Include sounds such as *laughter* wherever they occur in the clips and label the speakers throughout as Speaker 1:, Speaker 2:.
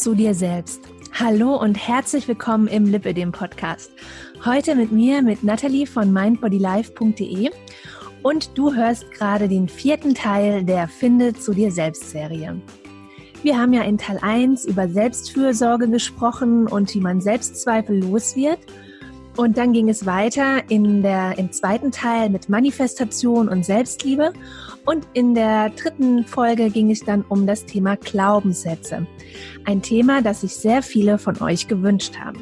Speaker 1: zu dir selbst. Hallo und herzlich willkommen im Lipödem Podcast. Heute mit mir, mit Nathalie von mindbodylife.de und du hörst gerade den vierten Teil der Finde zu dir selbst Serie. Wir haben ja in Teil 1 über Selbstfürsorge gesprochen und wie man Selbstzweifel los wird. Und dann ging es weiter in der, im zweiten Teil mit Manifestation und Selbstliebe. Und in der dritten Folge ging es dann um das Thema Glaubenssätze. Ein Thema, das sich sehr viele von euch gewünscht haben.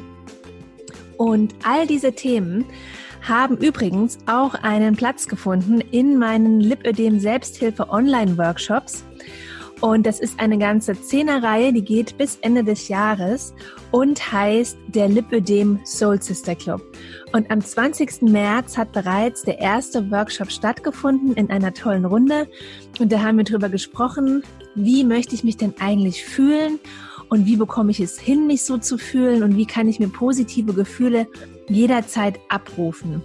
Speaker 1: Und all diese Themen haben übrigens auch einen Platz gefunden in meinen Lipödem Selbsthilfe Online Workshops. Und das ist eine ganze Zehnerreihe, die geht bis Ende des Jahres und heißt der Lipödem Soul Sister Club. Und am 20. März hat bereits der erste Workshop stattgefunden in einer tollen Runde. Und da haben wir drüber gesprochen, wie möchte ich mich denn eigentlich fühlen und wie bekomme ich es hin, mich so zu fühlen und wie kann ich mir positive Gefühle jederzeit abrufen.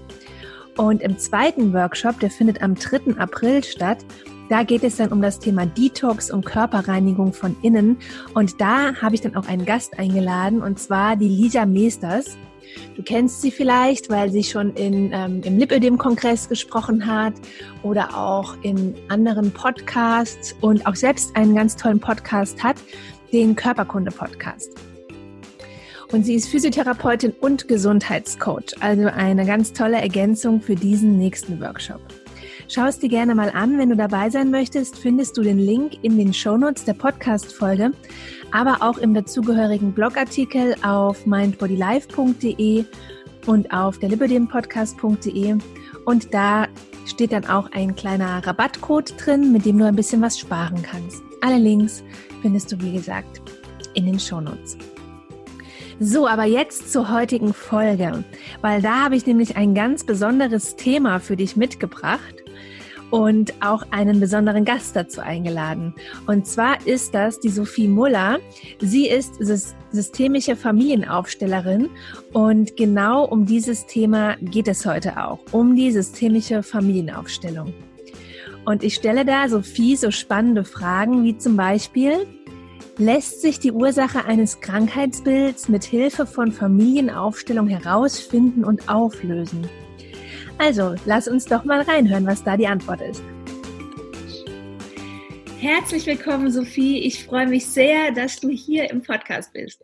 Speaker 1: Und im zweiten Workshop, der findet am 3. April statt, da geht es dann um das Thema Detox und Körperreinigung von innen. Und da habe ich dann auch einen Gast eingeladen, und zwar die Lisa Meesters. Du kennst sie vielleicht, weil sie schon in, ähm, im Lipödem-Kongress gesprochen hat oder auch in anderen Podcasts und auch selbst einen ganz tollen Podcast hat, den Körperkunde-Podcast. Und sie ist Physiotherapeutin und Gesundheitscoach, also eine ganz tolle Ergänzung für diesen nächsten Workshop. Schau es dir gerne mal an. Wenn du dabei sein möchtest, findest du den Link in den Shownotes der Podcast-Folge, aber auch im dazugehörigen Blogartikel auf mindbodylife.de und auf der liberdempodcast.de. Und da steht dann auch ein kleiner Rabattcode drin, mit dem du ein bisschen was sparen kannst. Alle Links findest du, wie gesagt, in den Shownotes. So, aber jetzt zur heutigen Folge, weil da habe ich nämlich ein ganz besonderes Thema für dich mitgebracht und auch einen besonderen Gast dazu eingeladen. Und zwar ist das die Sophie Muller. Sie ist systemische Familienaufstellerin und genau um dieses Thema geht es heute auch, um die systemische Familienaufstellung. Und ich stelle da Sophie so spannende Fragen wie zum Beispiel, lässt sich die Ursache eines Krankheitsbilds mit Hilfe von Familienaufstellung herausfinden und auflösen? Also, lass uns doch mal reinhören, was da die Antwort ist. Herzlich willkommen, Sophie. Ich freue mich sehr, dass du hier im Podcast bist.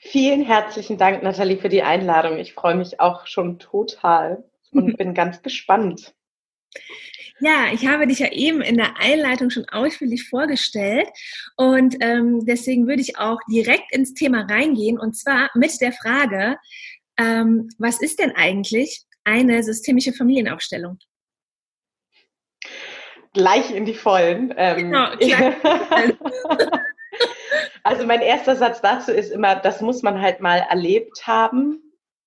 Speaker 2: Vielen herzlichen Dank, Nathalie, für die Einladung. Ich freue mich auch schon total und *laughs* bin ganz gespannt.
Speaker 1: Ja, ich habe dich ja eben in der Einleitung schon ausführlich vorgestellt und ähm, deswegen würde ich auch direkt ins Thema reingehen und zwar mit der Frage, ähm, was ist denn eigentlich eine systemische Familienaufstellung?
Speaker 2: Gleich in die Vollen. Ähm, genau, *laughs* also mein erster Satz dazu ist immer, das muss man halt mal erlebt haben.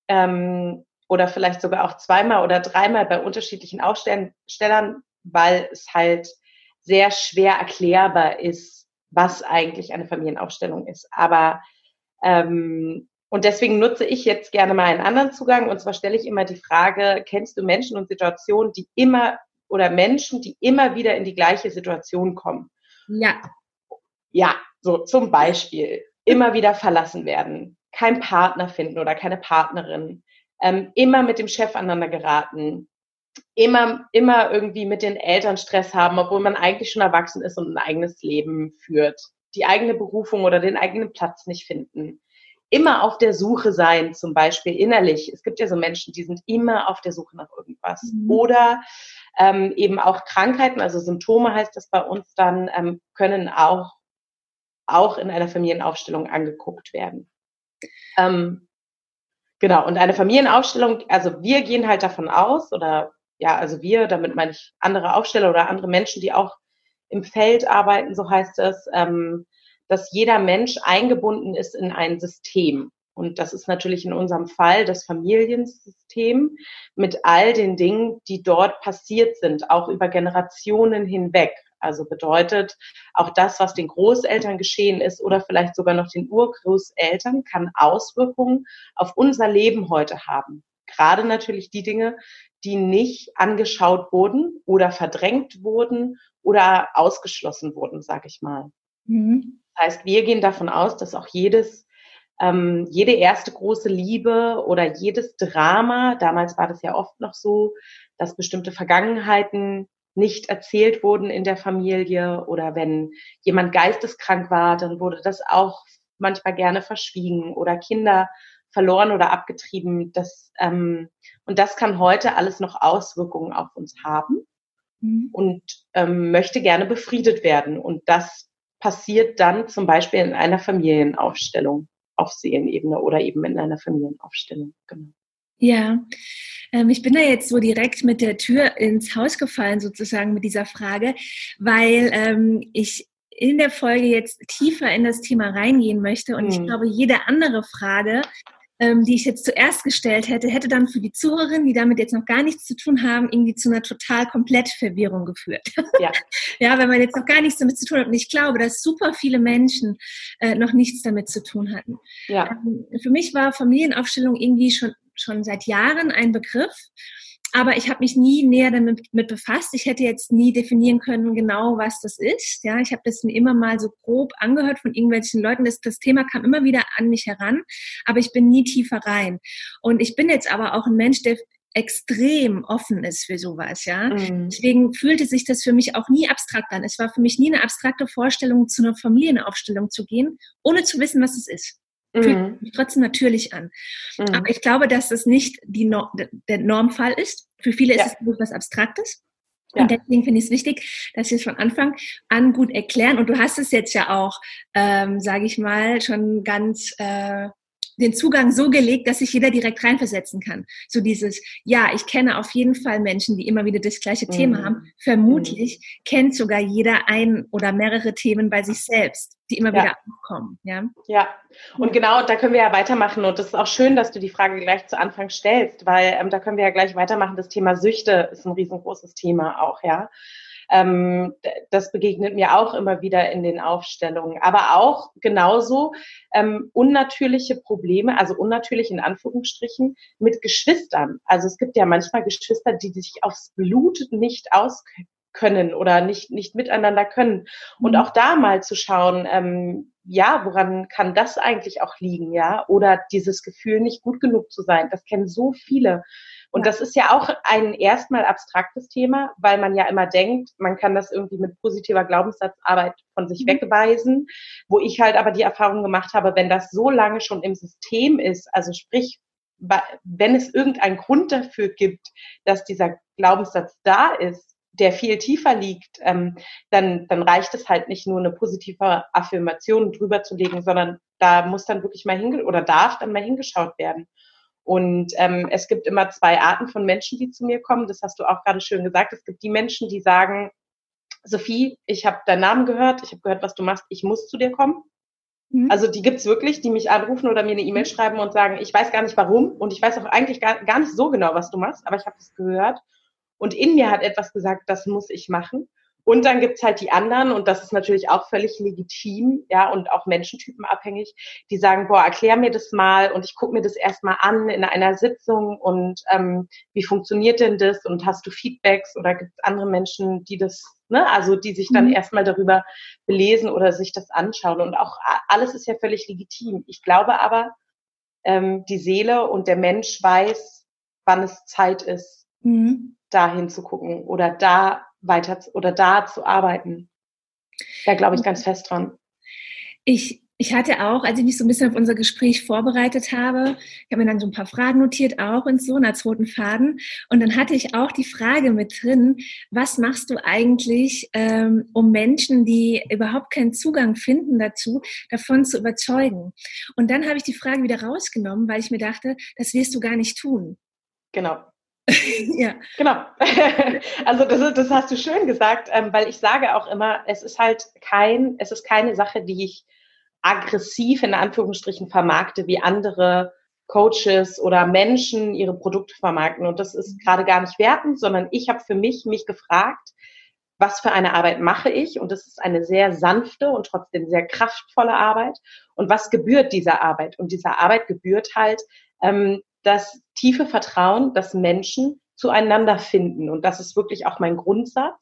Speaker 2: Ähm, oder vielleicht sogar auch zweimal oder dreimal bei unterschiedlichen Aufstellern, weil es halt sehr schwer erklärbar ist, was eigentlich eine Familienaufstellung ist. Aber ähm, und deswegen nutze ich jetzt gerne mal einen anderen Zugang. Und zwar stelle ich immer die Frage, kennst du Menschen und Situationen, die immer oder Menschen, die immer wieder in die gleiche Situation kommen?
Speaker 1: Ja.
Speaker 2: Ja, so zum Beispiel immer wieder verlassen werden, kein Partner finden oder keine Partnerin, ähm, immer mit dem Chef aneinander geraten, immer, immer irgendwie mit den Eltern Stress haben, obwohl man eigentlich schon erwachsen ist und ein eigenes Leben führt, die eigene Berufung oder den eigenen Platz nicht finden immer auf der Suche sein, zum Beispiel innerlich. Es gibt ja so Menschen, die sind immer auf der Suche nach irgendwas. Mhm. Oder ähm, eben auch Krankheiten, also Symptome heißt das bei uns dann, ähm, können auch, auch in einer Familienaufstellung angeguckt werden. Ähm, genau, und eine Familienaufstellung, also wir gehen halt davon aus, oder ja, also wir, damit meine ich andere Aufsteller oder andere Menschen, die auch im Feld arbeiten, so heißt es, ähm, dass jeder Mensch eingebunden ist in ein System. Und das ist natürlich in unserem Fall das Familiensystem mit all den Dingen, die dort passiert sind, auch über Generationen hinweg. Also bedeutet, auch das, was den Großeltern geschehen ist oder vielleicht sogar noch den Urgroßeltern, kann Auswirkungen auf unser Leben heute haben. Gerade natürlich die Dinge, die nicht angeschaut wurden oder verdrängt wurden oder ausgeschlossen wurden, sag ich mal. Mhm. Das heißt, wir gehen davon aus, dass auch jedes ähm, jede erste große Liebe oder jedes Drama, damals war das ja oft noch so, dass bestimmte Vergangenheiten nicht erzählt wurden in der Familie oder wenn jemand geisteskrank war, dann wurde das auch manchmal gerne verschwiegen oder Kinder verloren oder abgetrieben. Das, ähm, und das kann heute alles noch Auswirkungen auf uns haben mhm. und ähm, möchte gerne befriedet werden. Und das passiert dann zum Beispiel in einer Familienaufstellung auf Seelenebene oder eben in einer Familienaufstellung. Genau.
Speaker 1: Ja, ähm, ich bin da jetzt so direkt mit der Tür ins Haus gefallen, sozusagen mit dieser Frage, weil ähm, ich in der Folge jetzt tiefer in das Thema reingehen möchte. Und mhm. ich glaube, jede andere Frage ähm, die ich jetzt zuerst gestellt hätte, hätte dann für die Zuhörerinnen, die damit jetzt noch gar nichts zu tun haben, irgendwie zu einer total komplett Verwirrung geführt. Ja. *laughs* ja, wenn man jetzt noch gar nichts damit zu tun hat. Und ich glaube, dass super viele Menschen äh, noch nichts damit zu tun hatten. Ja. Ähm, für mich war Familienaufstellung irgendwie schon, schon seit Jahren ein Begriff. Aber ich habe mich nie näher damit mit befasst. Ich hätte jetzt nie definieren können, genau was das ist. Ja, ich habe das mir immer mal so grob angehört von irgendwelchen Leuten. Das, das Thema kam immer wieder an mich heran, aber ich bin nie tiefer rein. Und ich bin jetzt aber auch ein Mensch, der extrem offen ist für sowas, ja. Mhm. Deswegen fühlte sich das für mich auch nie abstrakt an. Es war für mich nie eine abstrakte Vorstellung, zu einer Familienaufstellung zu gehen, ohne zu wissen, was es ist. Fühlt mhm. mich trotzdem natürlich an. Mhm. Aber ich glaube, dass das nicht die no der Normfall ist. Für viele ja. ist es was Abstraktes. Ja. Und deswegen finde ich es wichtig, dass wir es von Anfang an gut erklären. Und du hast es jetzt ja auch, ähm, sage ich mal, schon ganz äh, den Zugang so gelegt, dass sich jeder direkt reinversetzen kann. So dieses, ja, ich kenne auf jeden Fall Menschen, die immer wieder das gleiche mhm. Thema haben. Vermutlich mhm. kennt sogar jeder ein oder mehrere Themen bei sich selbst, die immer ja. wieder aufkommen. Ja?
Speaker 2: ja, und genau, da können wir ja weitermachen. Und das ist auch schön, dass du die Frage gleich zu Anfang stellst, weil ähm, da können wir ja gleich weitermachen. Das Thema Süchte ist ein riesengroßes Thema auch, ja. Ähm, das begegnet mir auch immer wieder in den Aufstellungen. Aber auch genauso ähm, unnatürliche Probleme, also unnatürlich in Anführungsstrichen, mit Geschwistern. Also es gibt ja manchmal Geschwister, die sich aufs Blut nicht auskennen oder nicht, nicht miteinander können. Und mhm. auch da mal zu schauen, ähm, ja, woran kann das eigentlich auch liegen, ja? Oder dieses Gefühl, nicht gut genug zu sein. Das kennen so viele. Und das ist ja auch ein erstmal abstraktes Thema, weil man ja immer denkt, man kann das irgendwie mit positiver Glaubenssatzarbeit von sich mhm. wegweisen, wo ich halt aber die Erfahrung gemacht habe, wenn das so lange schon im System ist, also sprich, wenn es irgendeinen Grund dafür gibt, dass dieser Glaubenssatz da ist, der viel tiefer liegt, ähm, dann, dann reicht es halt nicht nur eine positive Affirmation drüber zu legen, sondern da muss dann wirklich mal hinge oder darf dann mal hingeschaut werden. Und ähm, es gibt immer zwei Arten von Menschen, die zu mir kommen. Das hast du auch gerade schön gesagt. Es gibt die Menschen, die sagen, Sophie, ich habe deinen Namen gehört, ich habe gehört, was du machst, ich muss zu dir kommen. Mhm. Also die gibt's wirklich, die mich anrufen oder mir eine E-Mail schreiben und sagen, ich weiß gar nicht warum und ich weiß auch eigentlich gar, gar nicht so genau, was du machst, aber ich habe es gehört. Und in mir hat etwas gesagt, das muss ich machen. Und dann gibt's halt die anderen, und das ist natürlich auch völlig legitim, ja, und auch menschentypenabhängig, die sagen, boah, erklär mir das mal und ich gucke mir das erstmal an in einer Sitzung und ähm, wie funktioniert denn das und hast du Feedbacks oder gibt's andere Menschen, die das, ne, also die sich dann mhm. erstmal darüber belesen oder sich das anschauen. Und auch alles ist ja völlig legitim. Ich glaube aber, ähm, die Seele und der Mensch weiß, wann es Zeit ist, mhm. da hinzugucken oder da weiter oder da zu arbeiten. Da glaube ich ganz fest dran.
Speaker 1: Ich, ich hatte auch, als ich mich so ein bisschen auf unser Gespräch vorbereitet habe, ich habe mir dann so ein paar Fragen notiert auch und so, als roten Faden. Und dann hatte ich auch die Frage mit drin, was machst du eigentlich, ähm, um Menschen, die überhaupt keinen Zugang finden dazu, davon zu überzeugen? Und dann habe ich die Frage wieder rausgenommen, weil ich mir dachte, das wirst du gar nicht tun.
Speaker 2: Genau. *laughs* ja. Genau. *laughs* Also das, das hast du schön gesagt, ähm, weil ich sage auch immer, es ist halt kein, es ist keine Sache, die ich aggressiv in Anführungsstrichen vermarkte, wie andere Coaches oder Menschen ihre Produkte vermarkten. Und das ist gerade gar nicht wertend, sondern ich habe für mich mich gefragt, was für eine Arbeit mache ich? Und das ist eine sehr sanfte und trotzdem sehr kraftvolle Arbeit. Und was gebührt dieser Arbeit? Und dieser Arbeit gebührt halt ähm, das tiefe Vertrauen, dass Menschen zueinander finden. Und das ist wirklich auch mein Grundsatz.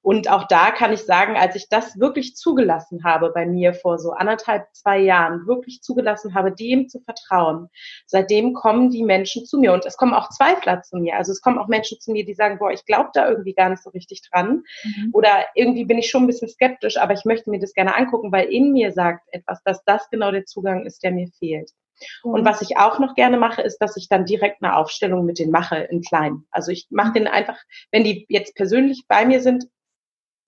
Speaker 2: Und auch da kann ich sagen, als ich das wirklich zugelassen habe bei mir vor so anderthalb, zwei Jahren, wirklich zugelassen habe, dem zu vertrauen, seitdem kommen die Menschen zu mir. Und es kommen auch Zweifler zu mir. Also es kommen auch Menschen zu mir, die sagen, boah, ich glaube da irgendwie gar nicht so richtig dran. Mhm. Oder irgendwie bin ich schon ein bisschen skeptisch, aber ich möchte mir das gerne angucken, weil in mir sagt etwas, dass das genau der Zugang ist, der mir fehlt. Und was ich auch noch gerne mache, ist, dass ich dann direkt eine Aufstellung mit denen mache in klein. Also ich mache den einfach, wenn die jetzt persönlich bei mir sind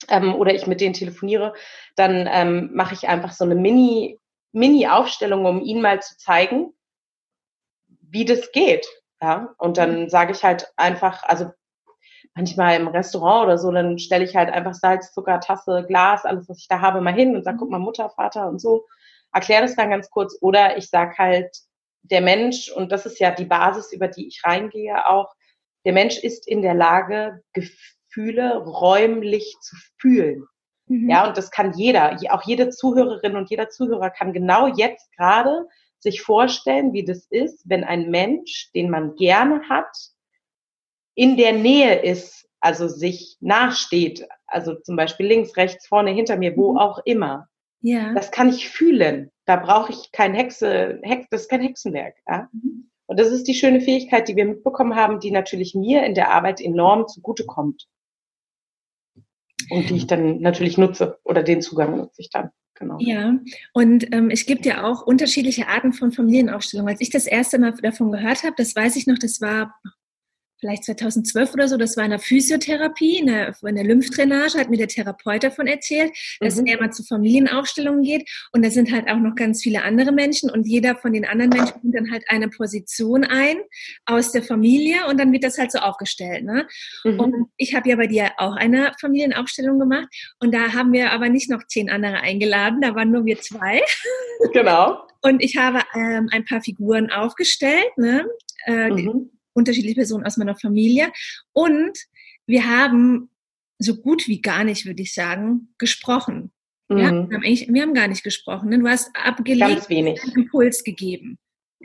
Speaker 2: ähm, oder ich mit denen telefoniere, dann ähm, mache ich einfach so eine Mini Mini-Aufstellung, um ihnen mal zu zeigen, wie das geht. Ja, und dann sage ich halt einfach, also manchmal im Restaurant oder so, dann stelle ich halt einfach Salz, Zucker, Tasse, Glas, alles, was ich da habe, mal hin und sage, guck mal, Mutter, Vater und so erkläre das dann ganz kurz oder ich sage halt, der Mensch, und das ist ja die Basis, über die ich reingehe auch, der Mensch ist in der Lage, Gefühle räumlich zu fühlen. Mhm. Ja, und das kann jeder, auch jede Zuhörerin und jeder Zuhörer kann genau jetzt gerade sich vorstellen, wie das ist, wenn ein Mensch, den man gerne hat, in der Nähe ist, also sich nachsteht, also zum Beispiel links, rechts, vorne, hinter mir, wo mhm. auch immer. Ja. Das kann ich fühlen. Da brauche ich kein Hexe, Hex, das ist kein Hexenwerk. Ja? Mhm. Und das ist die schöne Fähigkeit, die wir mitbekommen haben, die natürlich mir in der Arbeit enorm zugutekommt. Und die ich dann natürlich nutze oder den Zugang nutze ich dann.
Speaker 1: Genau. Ja, und ähm, es gibt ja auch unterschiedliche Arten von Familienaufstellung. Als ich das erste Mal davon gehört habe, das weiß ich noch, das war vielleicht 2012 oder so, das war in der Physiotherapie, in der, in der Lymphdrainage, hat mir der Therapeut davon erzählt, dass mhm. er mal zu Familienaufstellungen geht und da sind halt auch noch ganz viele andere Menschen und jeder von den anderen Menschen nimmt dann halt eine Position ein aus der Familie und dann wird das halt so aufgestellt. Ne? Mhm. Und ich habe ja bei dir auch eine Familienaufstellung gemacht und da haben wir aber nicht noch zehn andere eingeladen, da waren nur wir zwei.
Speaker 2: Genau.
Speaker 1: Und ich habe ähm, ein paar Figuren aufgestellt, ne? Äh, mhm unterschiedliche Personen aus meiner Familie. Und wir haben so gut wie gar nicht, würde ich sagen, gesprochen. Mhm. Wir, haben eigentlich, wir haben gar nicht gesprochen. Ne? Du hast abgelegt, einen Impuls gegeben.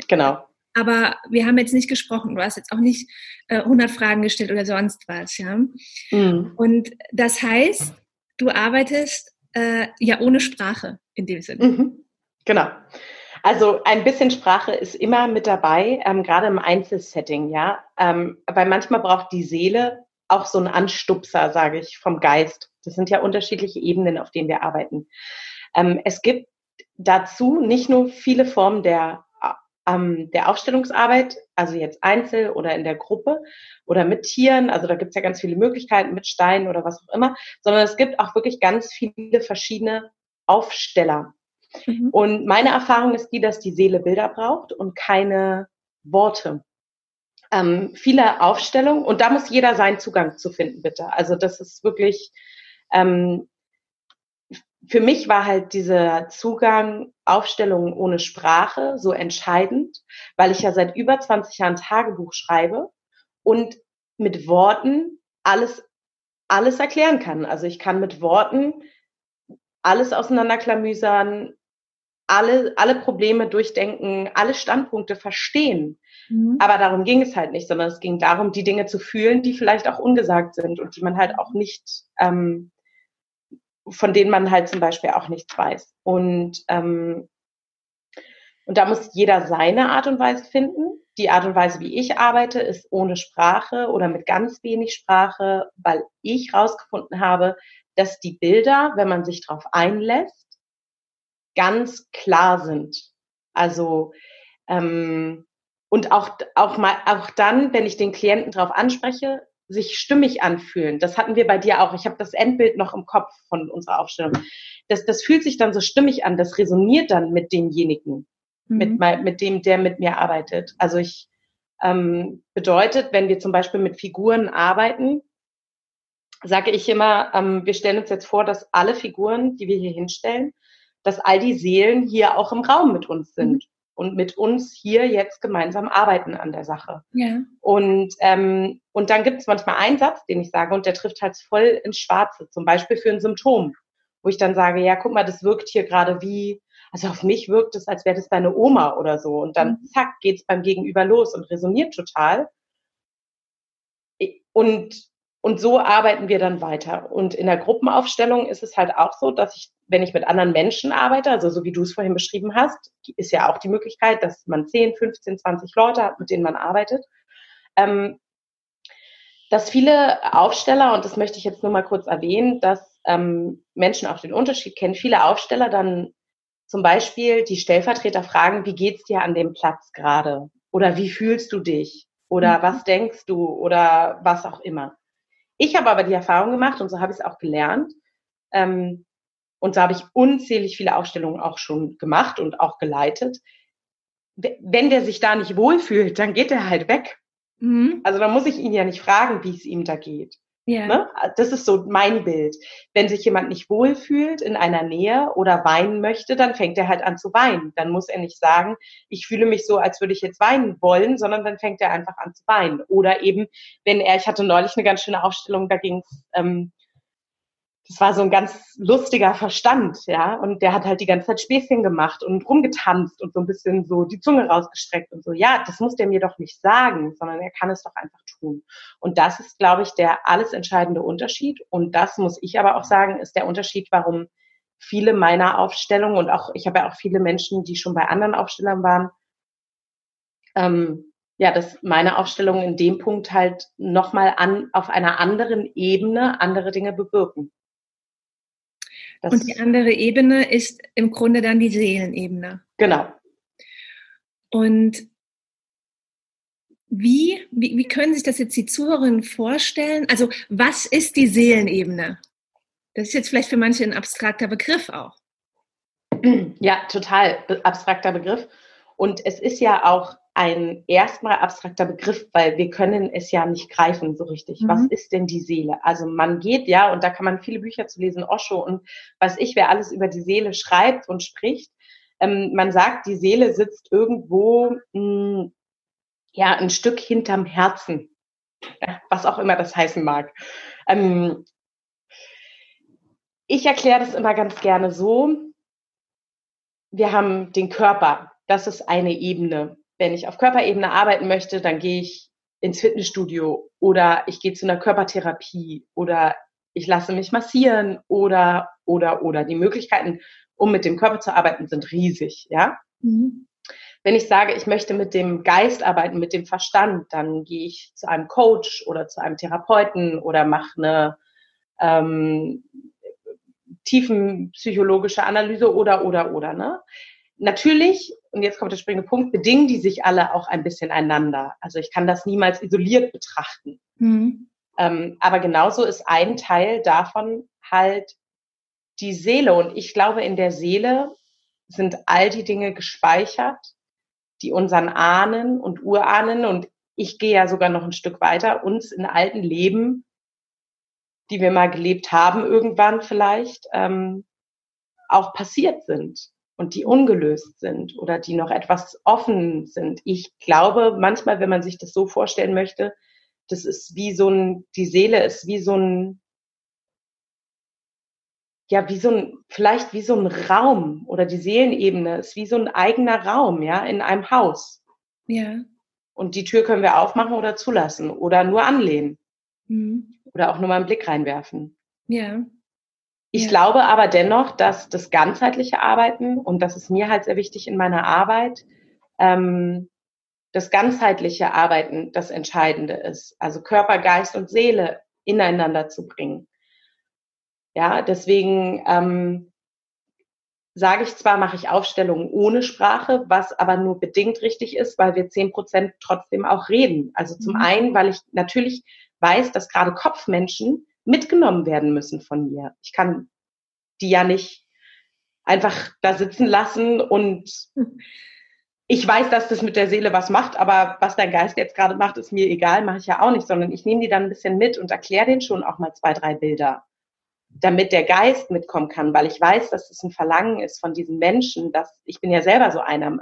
Speaker 2: Genau.
Speaker 1: Aber wir haben jetzt nicht gesprochen. Du hast jetzt auch nicht äh, 100 Fragen gestellt oder sonst was. Ja? Mhm. Und das heißt, du arbeitest äh, ja ohne Sprache in dem Sinne.
Speaker 2: Mhm. Genau. Also ein bisschen Sprache ist immer mit dabei, ähm, gerade im Einzelsetting, ja. Ähm, weil manchmal braucht die Seele auch so einen Anstupser, sage ich, vom Geist. Das sind ja unterschiedliche Ebenen, auf denen wir arbeiten. Ähm, es gibt dazu nicht nur viele Formen der, ähm, der Aufstellungsarbeit, also jetzt einzel oder in der Gruppe oder mit Tieren, also da gibt es ja ganz viele Möglichkeiten mit Steinen oder was auch immer, sondern es gibt auch wirklich ganz viele verschiedene Aufsteller. Mhm. Und meine Erfahrung ist die, dass die Seele Bilder braucht und keine Worte. Ähm, viele Aufstellungen und da muss jeder seinen Zugang zu finden, bitte. Also das ist wirklich, ähm, für mich war halt dieser Zugang Aufstellungen ohne Sprache so entscheidend, weil ich ja seit über 20 Jahren Tagebuch schreibe und mit Worten alles, alles erklären kann. Also ich kann mit Worten alles auseinanderklamüsern, alle, alle Probleme durchdenken, alle Standpunkte verstehen. Mhm. Aber darum ging es halt nicht, sondern es ging darum, die Dinge zu fühlen, die vielleicht auch ungesagt sind und die man halt auch nicht, ähm, von denen man halt zum Beispiel auch nichts weiß. Und, ähm, und da muss jeder seine Art und Weise finden. Die Art und Weise, wie ich arbeite, ist ohne Sprache oder mit ganz wenig Sprache, weil ich rausgefunden habe, dass die Bilder, wenn man sich darauf einlässt, ganz klar sind. Also ähm, und auch auch mal auch dann, wenn ich den Klienten darauf anspreche, sich stimmig anfühlen. Das hatten wir bei dir auch. Ich habe das Endbild noch im Kopf von unserer Aufstellung. Das, das fühlt sich dann so stimmig an. Das resoniert dann mit demjenigen, mhm. mit, mit dem, der mit mir arbeitet. Also ich ähm, bedeutet, wenn wir zum Beispiel mit Figuren arbeiten, sage ich immer, ähm, wir stellen uns jetzt vor, dass alle Figuren, die wir hier hinstellen, dass all die Seelen hier auch im Raum mit uns sind. und mit uns hier jetzt gemeinsam arbeiten an der Sache.
Speaker 1: Ja.
Speaker 2: Und, ähm, und dann gibt es manchmal einen Satz, den ich sage, und der trifft halt voll ins Schwarze, zum Beispiel für ein Symptom, wo ich dann sage, ja, guck mal, das wirkt hier gerade wie, also auf mich wirkt es, als wäre das deine Oma oder so. Und dann, mhm. zack, geht's beim Gegenüber los und resoniert total. Und, und so arbeiten wir dann weiter. Und in der Gruppenaufstellung ist es halt auch so, dass ich, wenn ich mit anderen Menschen arbeite, also so wie du es vorhin beschrieben hast, ist ja auch die Möglichkeit, dass man 10, 15, 20 Leute hat, mit denen man arbeitet. Ähm, dass viele Aufsteller, und das möchte ich jetzt nur mal kurz erwähnen, dass ähm, Menschen auch den Unterschied kennen, viele Aufsteller dann zum Beispiel die Stellvertreter fragen, wie geht's dir an dem Platz gerade? Oder wie fühlst du dich? Oder mhm. was denkst du? Oder was auch immer. Ich habe aber die Erfahrung gemacht und so habe ich es auch gelernt. Ähm, und so habe ich unzählig viele Ausstellungen auch schon gemacht und auch geleitet. Wenn der sich da nicht wohlfühlt, dann geht er halt weg. Mhm. Also dann muss ich ihn ja nicht fragen, wie es ihm da geht. Ja. Ne? Das ist so mein Bild. Wenn sich jemand nicht wohlfühlt in einer Nähe oder weinen möchte, dann fängt er halt an zu weinen. Dann muss er nicht sagen, ich fühle mich so, als würde ich jetzt weinen wollen, sondern dann fängt er einfach an zu weinen. Oder eben, wenn er, ich hatte neulich eine ganz schöne Aufstellung, da ging ähm, das war so ein ganz lustiger Verstand, ja. Und der hat halt die ganze Zeit Späßchen gemacht und rumgetanzt und so ein bisschen so die Zunge rausgestreckt und so. Ja, das muss der mir doch nicht sagen, sondern er kann es doch einfach tun. Und das ist, glaube ich, der alles entscheidende Unterschied. Und das muss ich aber auch sagen, ist der Unterschied, warum viele meiner Aufstellungen und auch, ich habe ja auch viele Menschen, die schon bei anderen Aufstellern waren, ähm, ja, dass meine Aufstellungen in dem Punkt halt nochmal an, auf einer anderen Ebene andere Dinge bewirken.
Speaker 1: Das und die andere Ebene ist im Grunde dann die Seelenebene.
Speaker 2: Genau.
Speaker 1: Und wie, wie, wie können sich das jetzt die Zuhörerinnen vorstellen? Also was ist die Seelenebene? Das ist jetzt vielleicht für manche ein abstrakter Begriff auch.
Speaker 2: Ja, total abstrakter Begriff. Und es ist ja auch ein erstmal abstrakter Begriff, weil wir können es ja nicht greifen so richtig. Mhm. Was ist denn die Seele? Also man geht ja, und da kann man viele Bücher zu lesen, Osho und was ich, wer alles über die Seele schreibt und spricht. Ähm, man sagt, die Seele sitzt irgendwo, mh, hm, ja, ein Stück hinterm Herzen. Was auch immer das heißen mag. Ähm, ich erkläre das immer ganz gerne so. Wir haben den Körper. Das ist eine Ebene wenn ich auf Körperebene arbeiten möchte, dann gehe ich ins Fitnessstudio oder ich gehe zu einer Körpertherapie oder ich lasse mich massieren oder, oder, oder. Die Möglichkeiten, um mit dem Körper zu arbeiten, sind riesig, ja. Mhm. Wenn ich sage, ich möchte mit dem Geist arbeiten, mit dem Verstand, dann gehe ich zu einem Coach oder zu einem Therapeuten oder mache eine ähm, tiefenpsychologische Analyse oder, oder, oder. Ne? Natürlich, und jetzt kommt der springende Punkt, bedingen die sich alle auch ein bisschen einander. Also ich kann das niemals isoliert betrachten. Mhm. Ähm, aber genauso ist ein Teil davon halt die Seele. Und ich glaube, in der Seele sind all die Dinge gespeichert, die unseren Ahnen und Urahnen und ich gehe ja sogar noch ein Stück weiter, uns in alten Leben, die wir mal gelebt haben, irgendwann vielleicht, ähm, auch passiert sind und die ungelöst sind oder die noch etwas offen sind. Ich glaube, manchmal, wenn man sich das so vorstellen möchte, das ist wie so ein, die Seele ist wie so ein, ja, wie so ein, vielleicht wie so ein Raum oder die Seelenebene ist wie so ein eigener Raum, ja, in einem Haus.
Speaker 1: Ja.
Speaker 2: Und die Tür können wir aufmachen oder zulassen oder nur anlehnen. Mhm. Oder auch nur mal einen Blick reinwerfen.
Speaker 1: Ja.
Speaker 2: Ich glaube aber dennoch, dass das ganzheitliche Arbeiten, und das ist mir halt sehr wichtig in meiner Arbeit, ähm, das ganzheitliche Arbeiten das Entscheidende ist. Also Körper, Geist und Seele ineinander zu bringen. Ja, deswegen ähm, sage ich zwar, mache ich Aufstellungen ohne Sprache, was aber nur bedingt richtig ist, weil wir zehn Prozent trotzdem auch reden. Also zum mhm. einen, weil ich natürlich weiß, dass gerade Kopfmenschen mitgenommen werden müssen von mir. Ich kann die ja nicht einfach da sitzen lassen und *laughs* ich weiß, dass das mit der Seele was macht, aber was dein Geist jetzt gerade macht, ist mir egal, mache ich ja auch nicht, sondern ich nehme die dann ein bisschen mit und erkläre denen schon auch mal zwei, drei Bilder. damit der Geist mitkommen kann, weil ich weiß, dass es ein Verlangen ist von diesen Menschen, dass ich bin ja selber so einer. Am,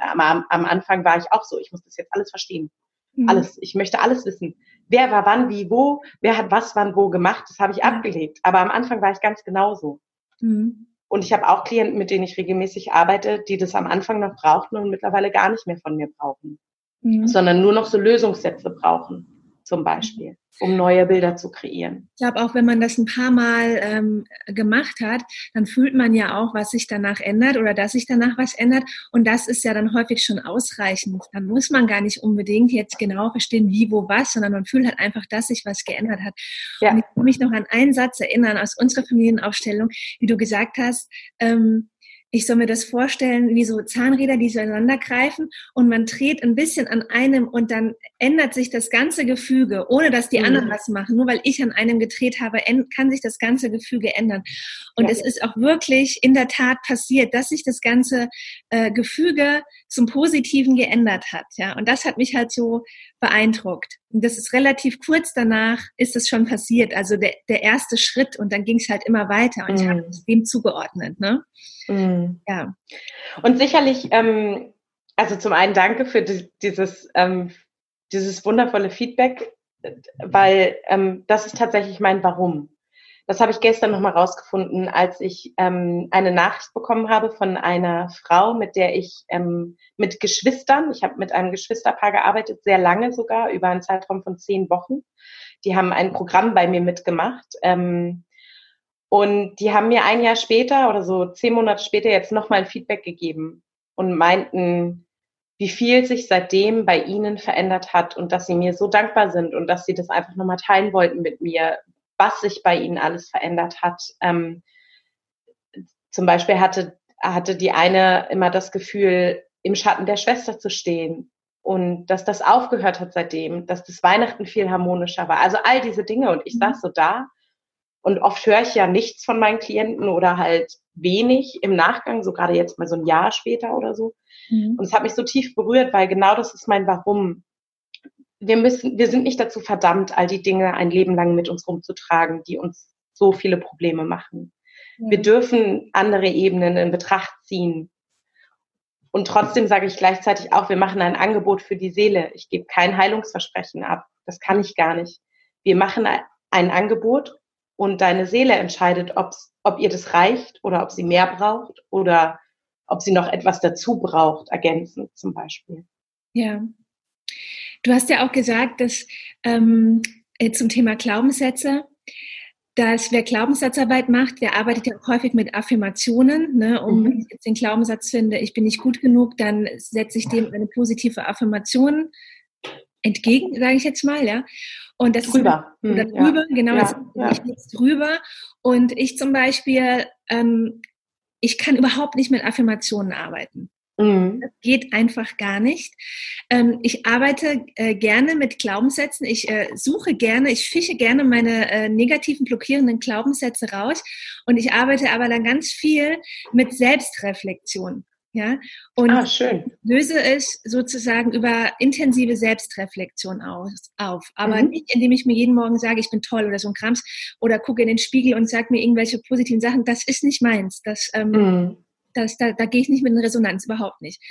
Speaker 2: am Anfang war ich auch so, ich muss das jetzt alles verstehen. Mhm. Alles. Ich möchte alles wissen. Wer war wann, wie, wo, wer hat was wann, wo gemacht, das habe ich abgelegt. Aber am Anfang war ich ganz genauso. Mhm. Und ich habe auch Klienten, mit denen ich regelmäßig arbeite, die das am Anfang noch brauchten und mittlerweile gar nicht mehr von mir brauchen, mhm. sondern nur noch so Lösungssätze brauchen zum Beispiel, um neue Bilder zu kreieren.
Speaker 1: Ich glaube, auch wenn man das ein paar Mal ähm, gemacht hat, dann fühlt man ja auch, was sich danach ändert oder dass sich danach was ändert. Und das ist ja dann häufig schon ausreichend. Dann muss man gar nicht unbedingt jetzt genau verstehen, wie, wo, was, sondern man fühlt halt einfach, dass sich was geändert hat. Ja. Und ich kann mich noch an einen Satz erinnern aus unserer Familienaufstellung, wie du gesagt hast, ähm, ich soll mir das vorstellen wie so Zahnräder, die zueinander greifen und man dreht ein bisschen an einem und dann ändert sich das ganze Gefüge, ohne dass die mhm. anderen was machen. Nur weil ich an einem gedreht habe, kann sich das ganze Gefüge ändern. Und ja. es ist auch wirklich in der Tat passiert, dass sich das ganze äh, Gefüge zum Positiven geändert hat. Ja, und das hat mich halt so beeindruckt. Und das ist relativ kurz danach ist es schon passiert. Also der, der erste Schritt und dann ging es halt immer weiter und mhm. ich habe es dem zugeordnet. Ne?
Speaker 2: Mhm. Ja. Und sicherlich, ähm, also zum einen danke für die, dieses, ähm, dieses wundervolle Feedback, weil ähm, das ist tatsächlich mein Warum. Das habe ich gestern nochmal rausgefunden, als ich ähm, eine Nachricht bekommen habe von einer Frau, mit der ich ähm, mit Geschwistern, ich habe mit einem Geschwisterpaar gearbeitet, sehr lange sogar, über einen Zeitraum von zehn Wochen. Die haben ein Programm bei mir mitgemacht. Ähm, und die haben mir ein Jahr später oder so zehn Monate später jetzt nochmal ein Feedback gegeben und meinten, wie viel sich seitdem bei ihnen verändert hat und dass sie mir so dankbar sind und dass sie das einfach nochmal teilen wollten mit mir, was sich bei ihnen alles verändert hat. Ähm, zum Beispiel hatte, hatte die eine immer das Gefühl, im Schatten der Schwester zu stehen und dass das aufgehört hat seitdem, dass das Weihnachten viel harmonischer war. Also all diese Dinge und ich mhm. saß so da und oft höre ich ja nichts von meinen Klienten oder halt wenig im Nachgang, so gerade jetzt mal so ein Jahr später oder so. Mhm. Und es hat mich so tief berührt, weil genau das ist mein Warum. Wir müssen, wir sind nicht dazu verdammt, all die Dinge ein Leben lang mit uns rumzutragen, die uns so viele Probleme machen. Mhm. Wir dürfen andere Ebenen in Betracht ziehen. Und trotzdem sage ich gleichzeitig auch, wir machen ein Angebot für die Seele. Ich gebe kein Heilungsversprechen ab. Das kann ich gar nicht. Wir machen ein Angebot und deine Seele entscheidet, ob's, ob ihr das reicht oder ob sie mehr braucht oder ob sie noch etwas dazu braucht, ergänzend zum Beispiel.
Speaker 1: Ja. Du hast ja auch gesagt, dass ähm, äh, zum Thema Glaubenssätze, dass wer Glaubenssatzarbeit macht, der arbeitet ja auch häufig mit Affirmationen. Ne? Um, mhm. Wenn ich jetzt den Glaubenssatz finde, ich bin nicht gut genug, dann setze ich dem eine positive Affirmation entgegen, sage ich jetzt mal, ja. Und das
Speaker 2: drüber.
Speaker 1: ist oder drüber, ja. genau, ja. ja. ich jetzt drüber. Und ich zum Beispiel, ähm, ich kann überhaupt nicht mit Affirmationen arbeiten. Mhm. Das geht einfach gar nicht. Ähm, ich arbeite äh, gerne mit Glaubenssätzen. Ich äh, suche gerne, ich fische gerne meine äh, negativen, blockierenden Glaubenssätze raus. Und ich arbeite aber dann ganz viel mit Selbstreflexion. Ja, und ah, löse es sozusagen über intensive Selbstreflexion aus, auf. Aber mhm. nicht, indem ich mir jeden Morgen sage, ich bin toll oder so ein Krams oder gucke in den Spiegel und sage mir irgendwelche positiven Sachen. Das ist nicht meins. Das ähm, mhm. Das, da, da gehe ich nicht mit in Resonanz, überhaupt nicht.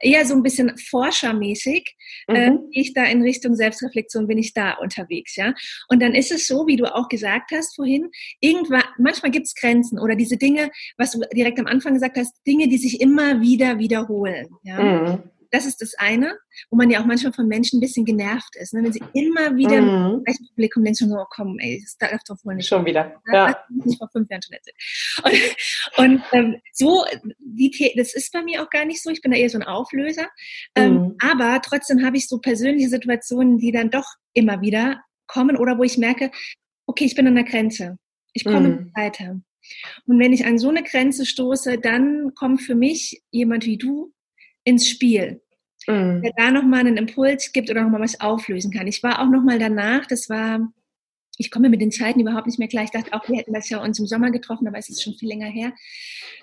Speaker 1: Eher so ein bisschen forschermäßig mhm. äh, gehe ich da in Richtung Selbstreflexion, bin ich da unterwegs, ja. Und dann ist es so, wie du auch gesagt hast vorhin, irgendwann, manchmal gibt es Grenzen oder diese Dinge, was du direkt am Anfang gesagt hast, Dinge, die sich immer wieder wiederholen, ja. Mhm das ist das eine, wo man ja auch manchmal von Menschen ein bisschen genervt ist. Ne? Wenn sie immer wieder mhm. im gleichen Publikum denken, schon, oh komm, ey, das darf doch wohl nicht.
Speaker 2: Schon wieder. Ja. Das
Speaker 1: nicht vor fünf Jahren schon erzählt. Und, und ähm, so, die, das ist bei mir auch gar nicht so. Ich bin da eher so ein Auflöser. Ähm, mhm. aber trotzdem habe ich so persönliche Situationen, die dann doch immer wieder kommen oder wo ich merke, okay, ich bin an der Grenze. Ich komme mhm. weiter. Und wenn ich an so eine Grenze stoße, dann kommt für mich jemand wie du ins Spiel. Mhm. Der da nochmal einen Impuls gibt oder nochmal was auflösen kann. Ich war auch nochmal danach, das war, ich komme mit den Zeiten überhaupt nicht mehr klar. Ich dachte auch, wir hätten das ja uns im Sommer getroffen, aber es ist schon viel länger her.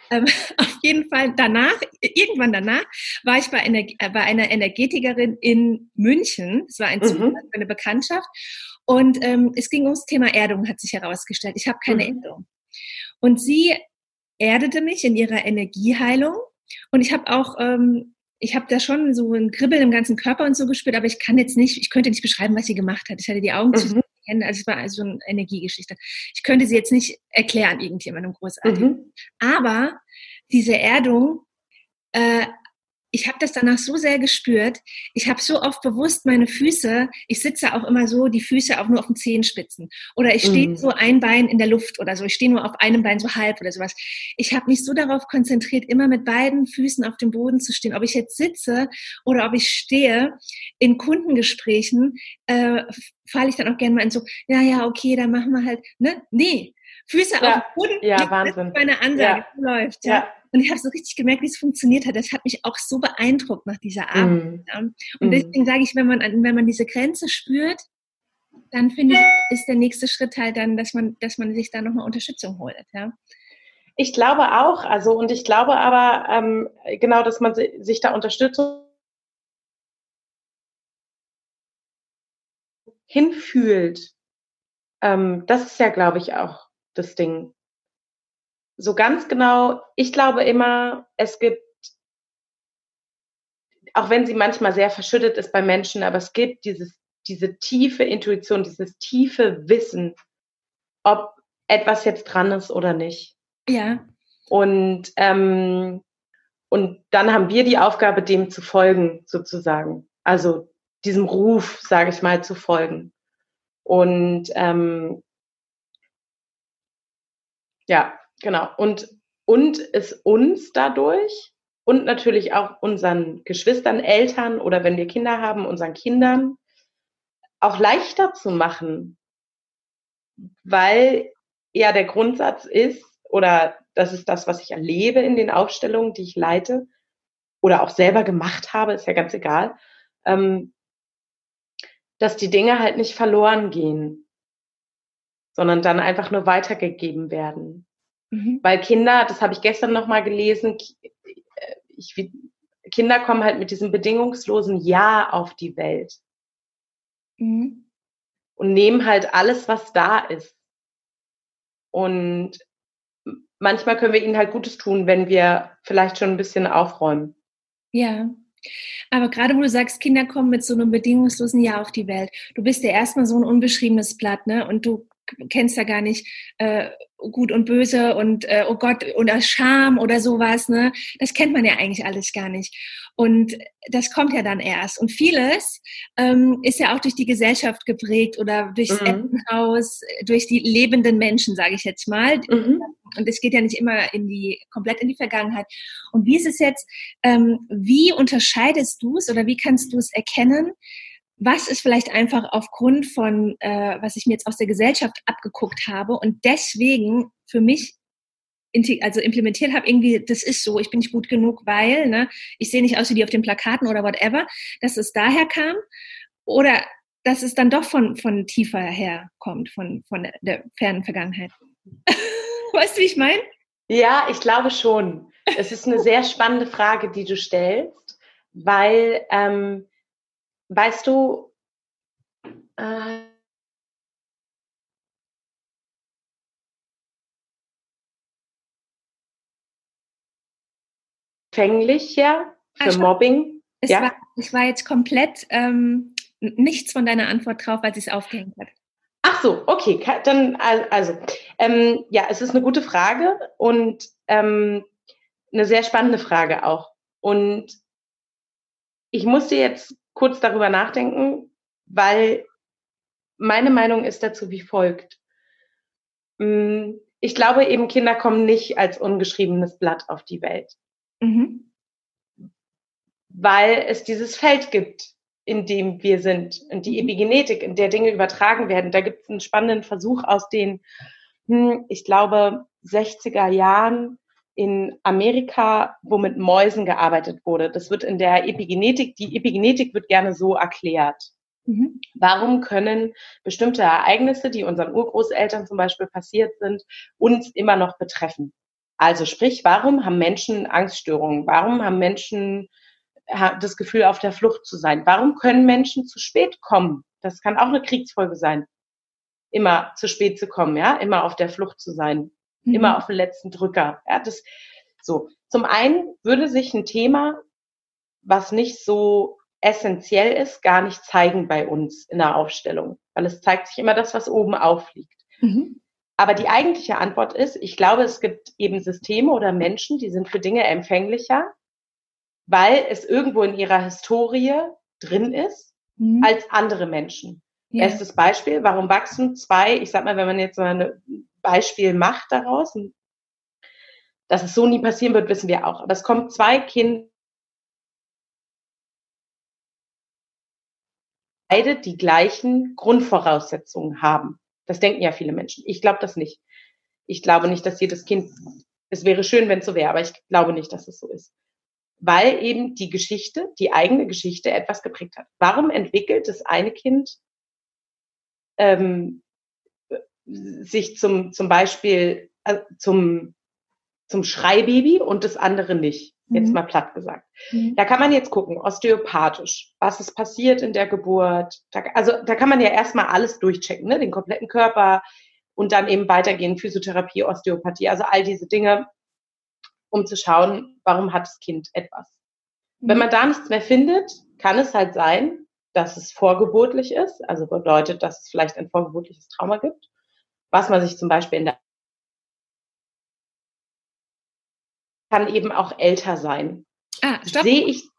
Speaker 1: Ähm, *laughs* auf jeden Fall danach, irgendwann danach, war ich bei einer, äh, bei einer Energetikerin in München. Es war ein Zufall, mhm. eine Bekanntschaft. Und ähm, es ging ums Thema Erdung, hat sich herausgestellt. Ich habe keine mhm. Erdung. Und sie erdete mich in ihrer Energieheilung. Und ich habe auch, ähm, ich habe da schon so ein Kribbeln im ganzen Körper und so gespürt, aber ich kann jetzt nicht, ich könnte nicht beschreiben, was sie gemacht hat. Ich hatte die Augen mhm. zu also es war also eine Energiegeschichte. Ich könnte sie jetzt nicht erklären, irgendjemandem großartig. Mhm. Aber diese Erdung äh, ich habe das danach so sehr gespürt. Ich habe so oft bewusst meine Füße, ich sitze auch immer so, die Füße auch nur auf den Zehenspitzen. Oder ich stehe mm. so ein Bein in der Luft oder so. Ich stehe nur auf einem Bein so halb oder sowas. Ich habe mich so darauf konzentriert, immer mit beiden Füßen auf dem Boden zu stehen. Ob ich jetzt sitze oder ob ich stehe, in Kundengesprächen äh, falle ich dann auch gerne mal in so, ja, ja, okay, dann machen wir halt, ne? Nee, Füße ja, auf dem Boden.
Speaker 2: Ja, Wahnsinn.
Speaker 1: Meine Ansage, ja. läuft. Ja. ja. Und ich habe so richtig gemerkt, wie es funktioniert hat. Das hat mich auch so beeindruckt nach dieser Arbeit. Mm. Und mm. deswegen sage ich, wenn man, wenn man diese Grenze spürt, dann finde ich, ist der nächste Schritt halt dann, dass man, dass man sich da nochmal Unterstützung holt. Ja.
Speaker 2: Ich glaube auch, also und ich glaube aber ähm, genau, dass man sich da Unterstützung hinfühlt. Ähm, das ist ja, glaube ich, auch das Ding so ganz genau, ich glaube immer, es gibt, auch wenn sie manchmal sehr verschüttet ist bei Menschen, aber es gibt dieses, diese tiefe Intuition, dieses tiefe Wissen, ob etwas jetzt dran ist oder nicht.
Speaker 1: Ja.
Speaker 2: Und, ähm, und dann haben wir die Aufgabe, dem zu folgen, sozusagen. Also diesem Ruf, sage ich mal, zu folgen. Und ähm, ja, Genau. Und, und es uns dadurch und natürlich auch unseren Geschwistern, Eltern oder wenn wir Kinder haben, unseren Kindern auch leichter zu machen. Weil ja der Grundsatz ist, oder das ist das, was ich erlebe in den Aufstellungen, die ich leite oder auch selber gemacht habe, ist ja ganz egal, ähm, dass die Dinge halt nicht verloren gehen, sondern dann einfach nur weitergegeben werden. Mhm. Weil Kinder, das habe ich gestern nochmal gelesen, ich, Kinder kommen halt mit diesem bedingungslosen Ja auf die Welt. Mhm. Und nehmen halt alles, was da ist. Und manchmal können wir ihnen halt Gutes tun, wenn wir vielleicht schon ein bisschen aufräumen.
Speaker 1: Ja. Aber gerade wo du sagst, Kinder kommen mit so einem bedingungslosen Ja auf die Welt. Du bist ja erstmal so ein unbeschriebenes Blatt, ne? Und du kennst ja gar nicht äh, gut und böse und äh, oh Gott oder Scham oder sowas, ne? Das kennt man ja eigentlich alles gar nicht. Und das kommt ja dann erst. Und vieles ähm, ist ja auch durch die Gesellschaft geprägt oder durchs mhm. Elternhaus, durch die lebenden Menschen, sage ich jetzt mal. Mhm. Und es geht ja nicht immer in die komplett in die Vergangenheit. Und wie ist es jetzt? Ähm, wie unterscheidest du es oder wie kannst du es erkennen? Was ist vielleicht einfach aufgrund von, äh, was ich mir jetzt aus der Gesellschaft abgeguckt habe und deswegen für mich also implementiert habe, irgendwie, das ist so, ich bin nicht gut genug, weil, ne, ich sehe nicht aus wie die auf den Plakaten oder whatever, dass es daher kam oder dass es dann doch von, von tiefer her kommt, von, von der, fernen Vergangenheit. *laughs* weißt du, wie ich meine?
Speaker 2: Ja, ich glaube schon. Es ist eine sehr spannende Frage, die du stellst, weil ähm, Weißt du, äh, fänglich, ja, für Ach, Mobbing.
Speaker 1: Es
Speaker 2: ja?
Speaker 1: war, ich war jetzt komplett ähm, nichts von deiner Antwort drauf, weil sie es aufgehängt hat.
Speaker 2: Ach so, okay, dann also ähm, ja, es ist eine gute Frage und ähm, eine sehr spannende Frage auch. Und ich musste jetzt kurz darüber nachdenken, weil meine Meinung ist dazu wie folgt. Mm, ich glaube eben, Kinder kommen nicht als ungeschriebenes Blatt auf die Welt. Mhm. Weil es dieses Feld gibt, in dem wir sind. Und die mhm. Epigenetik, in der Dinge übertragen werden. Da gibt es einen spannenden Versuch aus den, hm, ich glaube, 60er Jahren in Amerika, wo mit Mäusen gearbeitet wurde. Das wird in der Epigenetik, die Epigenetik wird gerne so erklärt. Mhm. Warum können bestimmte Ereignisse, die unseren Urgroßeltern zum Beispiel passiert sind, uns immer noch betreffen? Also sprich, warum haben Menschen Angststörungen? Warum haben Menschen das Gefühl, auf der Flucht zu sein? Warum können Menschen zu spät kommen? Das kann auch eine Kriegsfolge sein. Immer zu spät zu kommen, ja, immer auf der Flucht zu sein mhm. immer auf den letzten Drücker. Ja, das, so. Zum einen würde sich ein Thema, was nicht so essentiell ist, gar nicht zeigen bei uns in der Aufstellung, weil es zeigt sich immer das, was oben aufliegt. Mhm. Aber die eigentliche Antwort ist, ich glaube, es gibt eben Systeme oder Menschen, die sind für Dinge empfänglicher, weil es irgendwo in ihrer Historie drin ist, mhm. als andere Menschen. Ja. Erstes Beispiel, warum wachsen zwei, ich sag mal, wenn man jetzt mal ein Beispiel macht daraus, dass es so nie passieren wird, wissen wir auch. Aber es kommen zwei Kinder, beide die gleichen Grundvoraussetzungen haben. Das denken ja viele Menschen. Ich glaube das nicht. Ich glaube nicht, dass jedes Kind, es wäre schön, wenn es so wäre, aber ich glaube nicht, dass es so ist. Weil eben die Geschichte, die eigene Geschichte etwas geprägt hat. Warum entwickelt das eine Kind ähm, sich zum, zum Beispiel äh, zum, zum Schreibaby und das andere nicht? Jetzt mhm. mal platt gesagt. Mhm. Da kann man jetzt gucken, osteopathisch, was ist passiert in der Geburt. Da, also da kann man ja erstmal alles durchchecken, ne? den kompletten Körper und dann eben weitergehen, Physiotherapie, Osteopathie, also all diese Dinge, um zu schauen, warum hat das Kind etwas. Mhm. Wenn man da nichts mehr findet, kann es halt sein, dass es vorgeburtlich ist, also bedeutet, dass es vielleicht ein vorgeburtliches Trauma gibt, was man sich zum Beispiel in der kann eben auch älter sein.
Speaker 1: Ah, stopp.
Speaker 2: Sehe ich,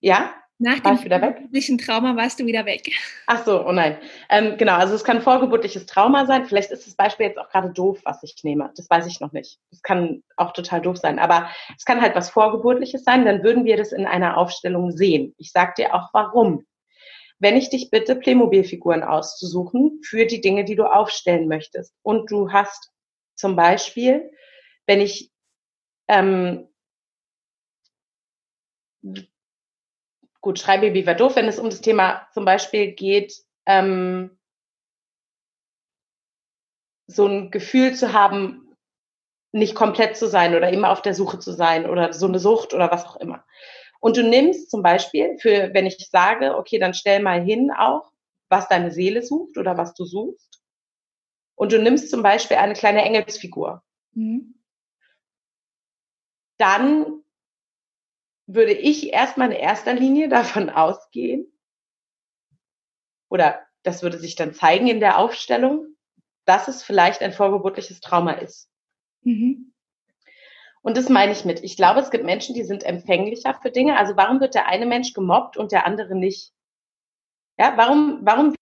Speaker 2: ja?
Speaker 1: Nach dem vorgeburtlichen Trauma warst du wieder weg. *laughs*
Speaker 2: Ach so, oh nein. Ähm, genau, also es kann vorgeburtliches Trauma sein. Vielleicht ist das Beispiel jetzt auch gerade doof, was ich nehme. Das weiß ich noch nicht. Das kann auch total doof sein. Aber es kann halt was Vorgeburtliches sein. Dann würden wir das in einer Aufstellung sehen. Ich sage dir auch warum. Wenn ich dich bitte, Playmobil-Figuren auszusuchen für die Dinge, die du aufstellen möchtest. Und du hast zum Beispiel, wenn ich ähm, gut, Schreibaby war doof, wenn es um das Thema zum Beispiel geht, ähm, so ein Gefühl zu haben, nicht komplett zu sein oder immer auf der Suche zu sein oder so eine Sucht oder was auch immer. Und du nimmst zum Beispiel für, wenn ich sage, okay, dann stell mal hin auch, was deine Seele sucht oder was du suchst. Und du nimmst zum Beispiel eine kleine Engelsfigur. Mhm dann würde ich erstmal in erster Linie *laughs* davon ausgehen, oder das würde sich dann zeigen in der Aufstellung, dass es vielleicht ein vorgeburtliches Trauma ist. Mhm. Und das meine ich mit. Ich glaube, es gibt Menschen, die sind empfänglicher für Dinge. Also warum wird der eine Mensch gemobbt und der andere nicht? Ja, warum, warum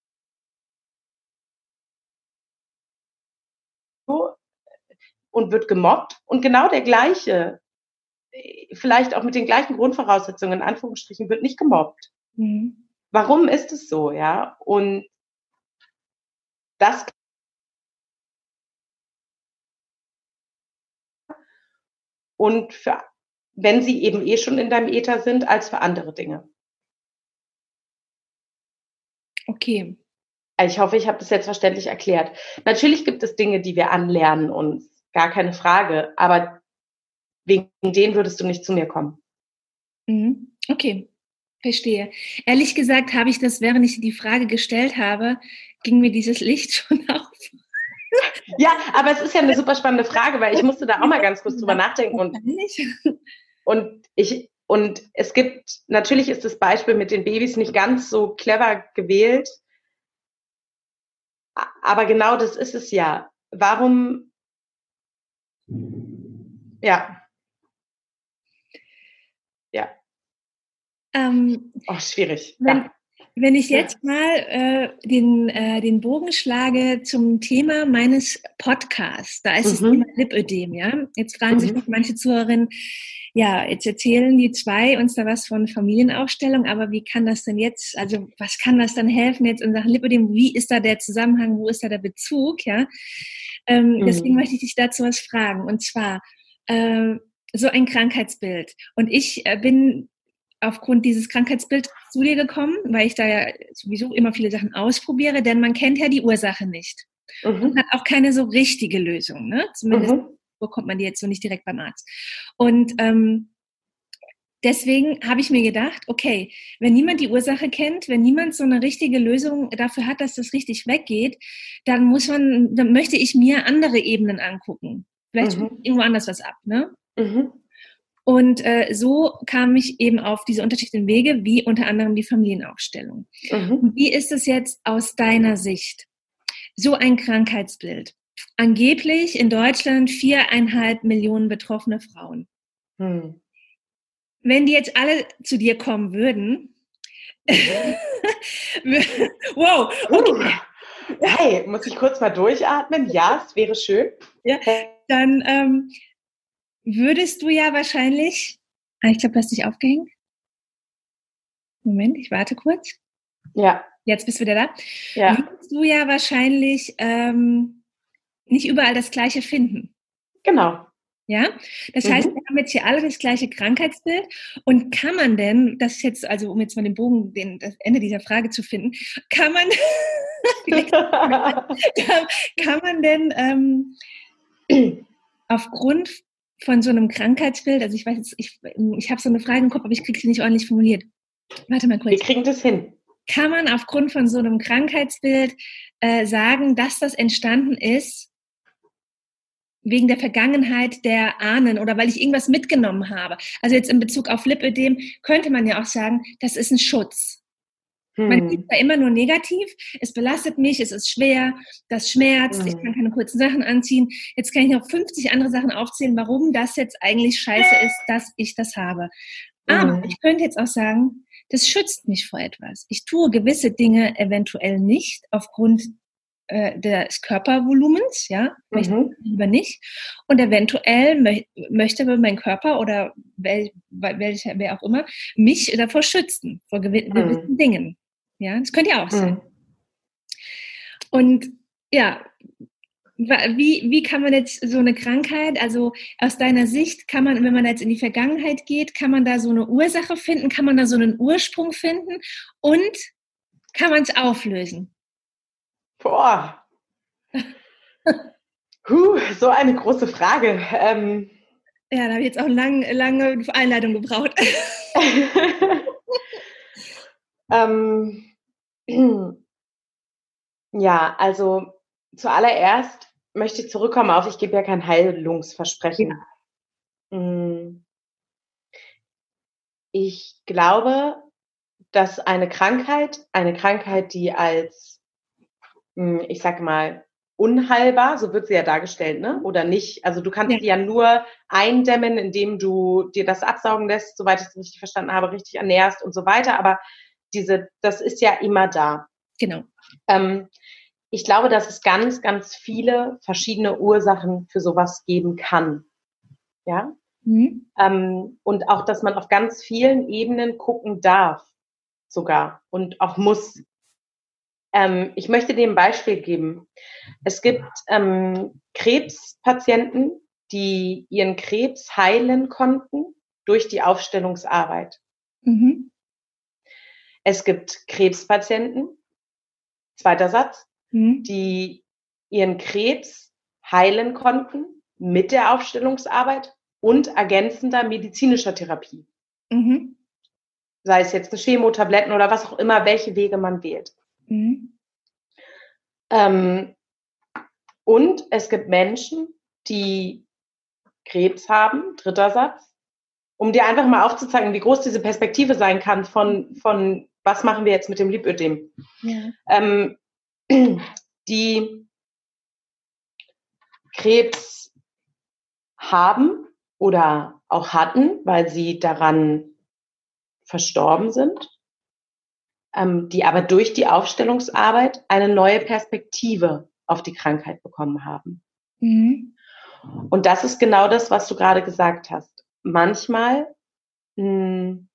Speaker 2: und wird gemobbt und genau der gleiche vielleicht auch mit den gleichen Grundvoraussetzungen, in Anführungsstrichen, wird nicht gemobbt. Mhm. Warum ist es so, ja? Und das und für, wenn sie eben eh schon in deinem Ether sind, als für andere Dinge.
Speaker 1: Okay.
Speaker 2: Ich hoffe, ich habe das jetzt verständlich erklärt. Natürlich gibt es Dinge, die wir anlernen uns, gar keine Frage. Aber wegen denen würdest du nicht zu mir kommen.
Speaker 1: Mhm. Okay, verstehe. Ehrlich gesagt habe ich das, während ich die Frage gestellt habe, ging mir dieses Licht *laughs* schon auf.
Speaker 2: Ja, aber es ist ja eine super spannende Frage, weil ich musste da auch mal ganz kurz drüber nachdenken und, und ich und es gibt natürlich ist das Beispiel mit den Babys nicht ganz so clever gewählt, aber genau das ist es ja. Warum ja, ja. Ähm, oh, schwierig.
Speaker 1: Wenn, ja. Wenn ich jetzt mal äh, den, äh, den Bogen schlage zum Thema meines Podcasts, da ist mhm. das Thema Lipödem, ja. Jetzt fragen mhm. sich noch manche Zuhörerinnen, ja, jetzt erzählen die zwei uns da was von Familienaufstellung, aber wie kann das denn jetzt, also was kann das dann helfen jetzt in Sachen Lipödem? Wie ist da der Zusammenhang? Wo ist da der Bezug? Ja, ähm, mhm. deswegen möchte ich dich dazu was fragen. Und zwar, äh, so ein Krankheitsbild. Und ich äh, bin aufgrund dieses Krankheitsbilds zu dir gekommen, weil ich da ja sowieso immer viele Sachen ausprobiere, denn man kennt ja die Ursache nicht. Mhm. Und hat auch keine so richtige Lösung. Ne? Zumindest mhm. bekommt man die jetzt so nicht direkt beim Arzt. Und ähm, deswegen habe ich mir gedacht, okay, wenn niemand die Ursache kennt, wenn niemand so eine richtige Lösung dafür hat, dass das richtig weggeht, dann muss man, dann möchte ich mir andere Ebenen angucken. Vielleicht mhm. irgendwo anders was ab, ne? Mhm. Und äh, so kam ich eben auf diese unterschiedlichen Wege, wie unter anderem die Familienaufstellung. Mhm. Wie ist es jetzt aus deiner Sicht? So ein Krankheitsbild. Angeblich in Deutschland viereinhalb Millionen betroffene Frauen. Mhm. Wenn die jetzt alle zu dir kommen würden, *laughs*
Speaker 2: wow, okay. Hey, muss ich kurz mal durchatmen? Ja, es wäre schön.
Speaker 1: Ja, dann ähm, würdest du ja wahrscheinlich, ah, ich glaube, du hast dich aufgehängt. Moment, ich warte kurz.
Speaker 2: Ja.
Speaker 1: Jetzt bist du wieder da. Ja. Würdest du ja wahrscheinlich ähm, nicht überall das Gleiche finden.
Speaker 2: Genau.
Speaker 1: Ja, das mhm. heißt, wir haben jetzt hier alle das gleiche Krankheitsbild. Und kann man denn, das ist jetzt, also um jetzt mal den Bogen, den, das Ende dieser Frage zu finden, kann man, kann, *laughs* *laughs* kann, man denn ähm, aufgrund von so einem Krankheitsbild, also ich weiß jetzt, ich, ich habe so eine Frage im Kopf, aber ich kriege sie nicht ordentlich formuliert.
Speaker 2: Warte mal kurz. Wir kriegen das hin.
Speaker 1: Kann man aufgrund von so einem Krankheitsbild äh, sagen, dass das entstanden ist wegen der Vergangenheit der Ahnen oder weil ich irgendwas mitgenommen habe? Also jetzt in Bezug auf Lipödem könnte man ja auch sagen, das ist ein Schutz. Hm. Man sieht da immer nur negativ. Es belastet mich, es ist schwer, das schmerzt, hm. ich kann keine kurzen Sachen anziehen. Jetzt kann ich noch 50 andere Sachen aufzählen, warum das jetzt eigentlich scheiße ist, dass ich das habe. Aber hm. ich könnte jetzt auch sagen, das schützt mich vor etwas. Ich tue gewisse Dinge eventuell nicht aufgrund äh, des Körpervolumens, ja, möchte mhm. lieber nicht. Und eventuell mö möchte mein Körper oder wel welcher, wer auch immer, mich davor schützen, vor gewissen mhm. Dingen. Ja, das könnte ja auch sein. Mhm. Und ja, wie, wie kann man jetzt so eine Krankheit, also aus deiner Sicht, kann man, wenn man jetzt in die Vergangenheit geht, kann man da so eine Ursache finden, kann man da so einen Ursprung finden und kann man es auflösen?
Speaker 2: Boah. *laughs* Huh, so eine große Frage. Ähm,
Speaker 1: ja, da habe ich jetzt auch lang, lange Einleitung gebraucht. *laughs*
Speaker 2: ähm, *clears throat* ja, also zuallererst möchte ich zurückkommen auf, ich gebe ja kein Heilungsversprechen. Mm. Ich glaube, dass eine Krankheit, eine Krankheit, die als, mm, ich sag mal, unheilbar, so wird sie ja dargestellt, ne? Oder nicht? Also du kannst ja. sie ja nur eindämmen, indem du dir das absaugen lässt, soweit ich es richtig verstanden habe, richtig ernährst und so weiter. Aber diese, das ist ja immer da.
Speaker 1: Genau.
Speaker 2: Ähm, ich glaube, dass es ganz, ganz viele verschiedene Ursachen für sowas geben kann. Ja. Mhm. Ähm, und auch, dass man auf ganz vielen Ebenen gucken darf, sogar und auch muss. Ähm, ich möchte dir ein Beispiel geben. Es gibt ähm, Krebspatienten, die ihren Krebs heilen konnten durch die Aufstellungsarbeit. Mhm. Es gibt Krebspatienten, zweiter Satz, mhm. die ihren Krebs heilen konnten mit der Aufstellungsarbeit und ergänzender medizinischer Therapie. Mhm. Sei es jetzt eine Chemotabletten oder was auch immer, welche Wege man wählt. Mhm. Ähm, und es gibt Menschen, die Krebs haben, dritter Satz, um dir einfach mal aufzuzeigen, wie groß diese Perspektive sein kann von, von was machen wir jetzt mit dem Lipödem? Ja. Ähm, *clears throat* die Krebs haben oder auch hatten, weil sie daran verstorben sind, ähm, die aber durch die Aufstellungsarbeit eine neue Perspektive auf die Krankheit bekommen haben. Mhm. Und das ist genau das, was du gerade gesagt hast. Manchmal mh, hm,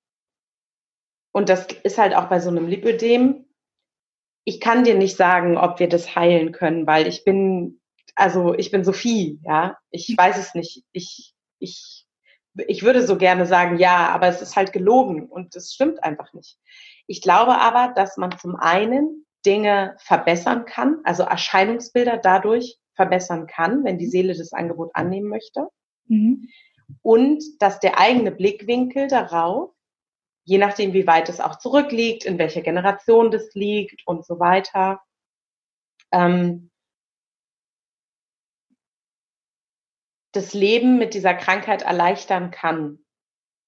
Speaker 2: und das ist halt auch bei so einem Lipödem. Ich kann dir nicht sagen, ob wir das heilen können, weil ich bin, also ich bin Sophie, ja. Ich mhm. weiß es nicht. Ich, ich, ich würde so gerne sagen, ja, aber es ist halt gelogen und es stimmt einfach nicht. Ich glaube aber, dass man zum einen Dinge verbessern kann, also Erscheinungsbilder dadurch verbessern kann, wenn die Seele das Angebot annehmen möchte. Mhm. Und dass der eigene Blickwinkel darauf je nachdem, wie weit es auch zurückliegt, in welcher Generation das liegt und so weiter. Ähm, das Leben mit dieser Krankheit erleichtern kann.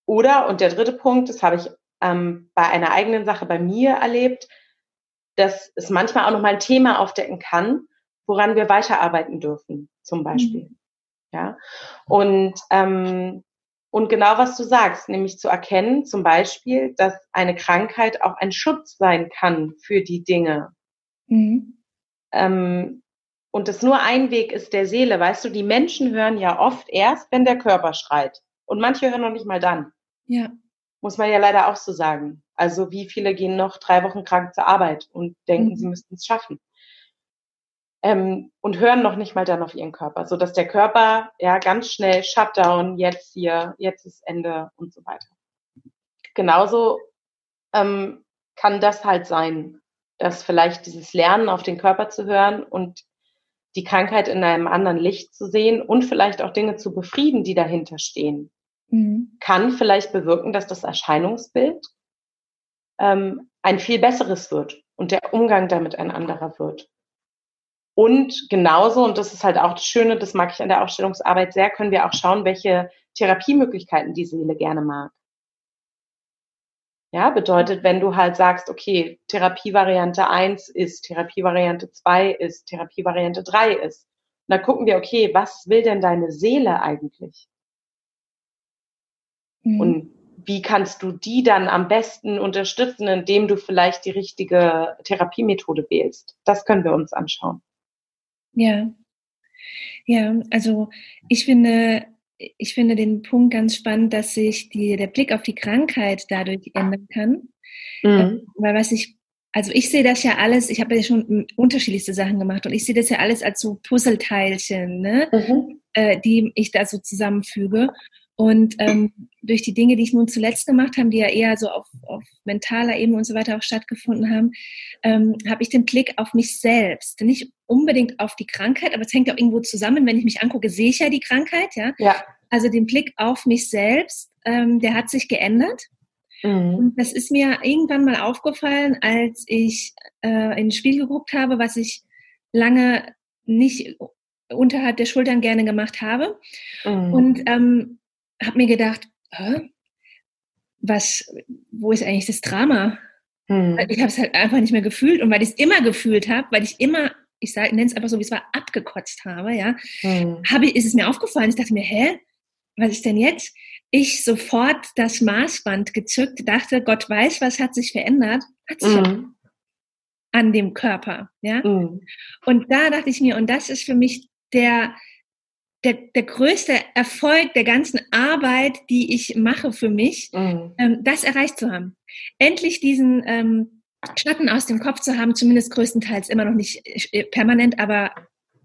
Speaker 2: Oder, und der dritte Punkt, das habe ich ähm, bei einer eigenen Sache bei mir erlebt, dass es manchmal auch nochmal ein Thema aufdecken kann, woran wir weiterarbeiten dürfen, zum Beispiel. Mhm. Ja. Und, ähm, und genau was du sagst, nämlich zu erkennen, zum Beispiel, dass eine Krankheit auch ein Schutz sein kann für die Dinge. Mhm. Ähm, und das nur ein Weg ist der Seele. Weißt du, die Menschen hören ja oft erst, wenn der Körper schreit. Und manche hören noch nicht mal dann.
Speaker 1: Ja.
Speaker 2: Muss man ja leider auch so sagen. Also wie viele gehen noch drei Wochen krank zur Arbeit und denken, mhm. sie müssten es schaffen. Ähm, und hören noch nicht mal dann auf ihren Körper, so dass der Körper ja ganz schnell Shutdown, jetzt hier, jetzt ist Ende und so weiter. Genauso ähm, kann das halt sein, dass vielleicht dieses Lernen auf den Körper zu hören und die Krankheit in einem anderen Licht zu sehen und vielleicht auch Dinge zu befrieden, die dahinter stehen, mhm. kann vielleicht bewirken, dass das Erscheinungsbild ähm, ein viel besseres wird und der Umgang damit ein anderer wird. Und genauso, und das ist halt auch das Schöne, das mag ich an der Aufstellungsarbeit sehr, können wir auch schauen, welche Therapiemöglichkeiten die Seele gerne mag. Ja, bedeutet, wenn du halt sagst, okay, Therapievariante 1 ist, Therapievariante 2 ist, Therapievariante 3 ist. Und dann gucken wir, okay, was will denn deine Seele eigentlich? Mhm. Und wie kannst du die dann am besten unterstützen, indem du vielleicht die richtige Therapiemethode wählst? Das können wir uns anschauen.
Speaker 1: Ja. Ja, also ich finde, ich finde den Punkt ganz spannend, dass sich die, der Blick auf die Krankheit dadurch ändern kann. Mhm. Ähm, weil was ich, also ich sehe das ja alles, ich habe ja schon unterschiedlichste Sachen gemacht und ich sehe das ja alles als so Puzzleteilchen, ne? Mhm. Äh, die ich da so zusammenfüge. Und ähm, durch die Dinge, die ich nun zuletzt gemacht habe, die ja eher so auf, auf mentaler Ebene und so weiter auch stattgefunden haben, ähm, habe ich den Blick auf mich selbst. Nicht unbedingt auf die Krankheit, aber es hängt auch irgendwo zusammen. Wenn ich mich angucke, sehe ich ja die Krankheit. Ja.
Speaker 2: ja.
Speaker 1: Also den Blick auf mich selbst, ähm, der hat sich geändert. Mhm. Und das ist mir irgendwann mal aufgefallen, als ich äh, in ein Spiel geguckt habe, was ich lange nicht unterhalb der Schultern gerne gemacht habe. Mhm. Und ähm, habe mir gedacht, Hä? was, wo ist eigentlich das Drama? Hm. Ich habe es halt einfach nicht mehr gefühlt und weil ich es immer gefühlt habe, weil ich immer, ich nenne es einfach so, wie es war, abgekotzt habe, ja, hm. habe ist es mir aufgefallen. Ich dachte mir, hä, was ist denn jetzt? Ich sofort das Maßband gezückt, dachte, Gott weiß, was hat sich verändert. Hat sich hm. an dem Körper, ja. Hm. Und da dachte ich mir, und das ist für mich der, der, der größte Erfolg der ganzen Arbeit, die ich mache für mich, mhm. ähm, das erreicht zu haben. Endlich diesen ähm, Schatten aus dem Kopf zu haben, zumindest größtenteils, immer noch nicht äh, permanent, aber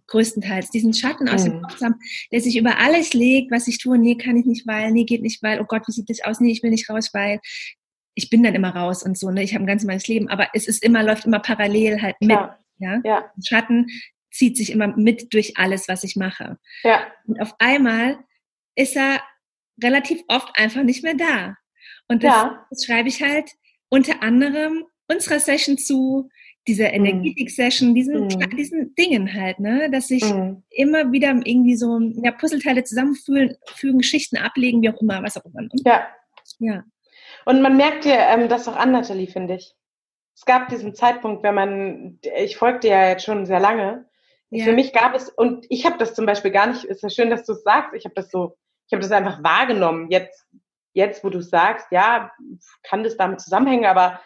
Speaker 1: größtenteils, diesen Schatten aus mhm. dem Kopf zu haben, der sich über alles legt, was ich tue, nee, kann ich nicht, weil, nee, geht nicht, weil, oh Gott, wie sieht das aus, nee, ich will nicht raus, weil ich bin dann immer raus und so, ne, ich habe ein ganz normales Leben, aber es ist immer, läuft immer parallel halt mit. Ja. Ja? ja. Schatten zieht sich immer mit durch alles, was ich mache.
Speaker 2: Ja.
Speaker 1: Und auf einmal ist er relativ oft einfach nicht mehr da. Und das, ja. das schreibe ich halt unter anderem unserer Session zu, dieser mhm. Energetik-Session, diesen, mm. diesen Dingen halt, ne, dass sich mm. immer wieder irgendwie so ja, Puzzleteile zusammenfügen, fügen, Geschichten ablegen, wie auch immer, was auch immer.
Speaker 2: Ja. Ja. Und man merkt dir ähm, das auch an, Nathalie, finde ich. Es gab diesen Zeitpunkt, wenn man, ich folgte ja jetzt schon sehr lange, ja. Für mich gab es, und ich habe das zum Beispiel gar nicht, ist ja schön, dass du es sagst, ich habe das so, ich habe das einfach wahrgenommen. Jetzt, jetzt, wo du sagst, ja, kann das damit zusammenhängen, aber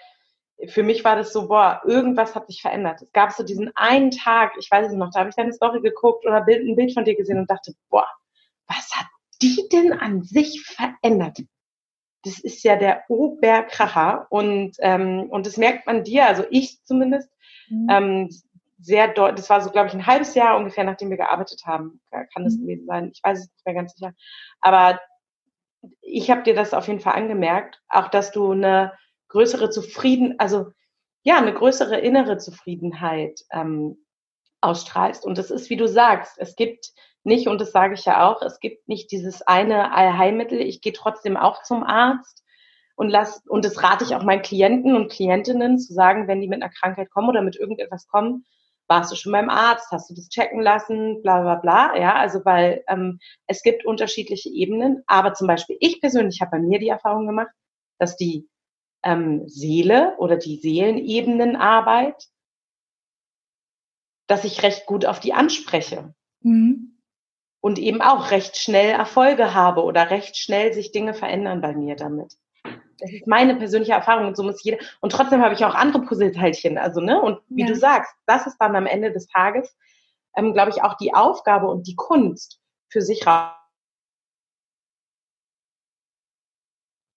Speaker 2: für mich war das so, boah, irgendwas hat sich verändert. Es gab so diesen einen Tag, ich weiß es noch, da habe ich deine Story geguckt oder ein Bild von dir gesehen und dachte, boah, was hat die denn an sich verändert? Das ist ja der Oberkracher und, ähm, und das merkt man dir, also ich zumindest, mhm. ähm, sehr deutlich, das war so, glaube ich, ein halbes Jahr ungefähr, nachdem wir gearbeitet haben, kann das mhm. gewesen sein. Ich weiß es nicht mehr ganz sicher. Aber ich habe dir das auf jeden Fall angemerkt, auch dass du eine größere Zufrieden, also ja, eine größere innere Zufriedenheit ähm, ausstrahlst. Und das ist, wie du sagst, es gibt nicht, und das sage ich ja auch, es gibt nicht dieses eine Allheilmittel. Ich gehe trotzdem auch zum Arzt und lass, und das rate ich auch meinen Klienten und Klientinnen zu sagen, wenn die mit einer Krankheit kommen oder mit irgendetwas kommen, warst du schon beim Arzt, hast du das checken lassen, bla bla bla, ja, also weil ähm, es gibt unterschiedliche Ebenen, aber zum Beispiel ich persönlich habe bei mir die Erfahrung gemacht, dass die ähm, Seele oder die Seelenebenenarbeit, dass ich recht gut auf die anspreche. Mhm. Und eben auch recht schnell Erfolge habe oder recht schnell sich Dinge verändern bei mir damit. Das ist meine persönliche Erfahrung und so muss jeder. Und trotzdem habe ich auch andere Puzzleteilchen. Also, ne? Und wie ja. du sagst, das ist dann am Ende des Tages, ähm, glaube ich, auch die Aufgabe und die Kunst für sich raus.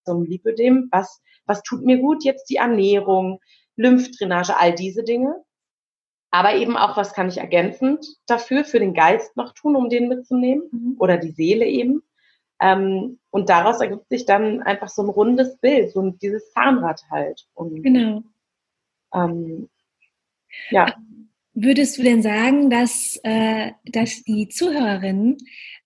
Speaker 2: Zum Lipödem, was, was tut mir gut? Jetzt die Ernährung, Lymphdrainage, all diese Dinge. Aber eben auch, was kann ich ergänzend dafür, für den Geist noch tun, um den mitzunehmen? Mhm. Oder die Seele eben. Ähm, und daraus ergibt sich dann einfach so ein rundes Bild, so dieses Zahnrad halt. Und,
Speaker 1: genau. Ähm, ja. Würdest du denn sagen, dass, äh, dass die Zuhörerinnen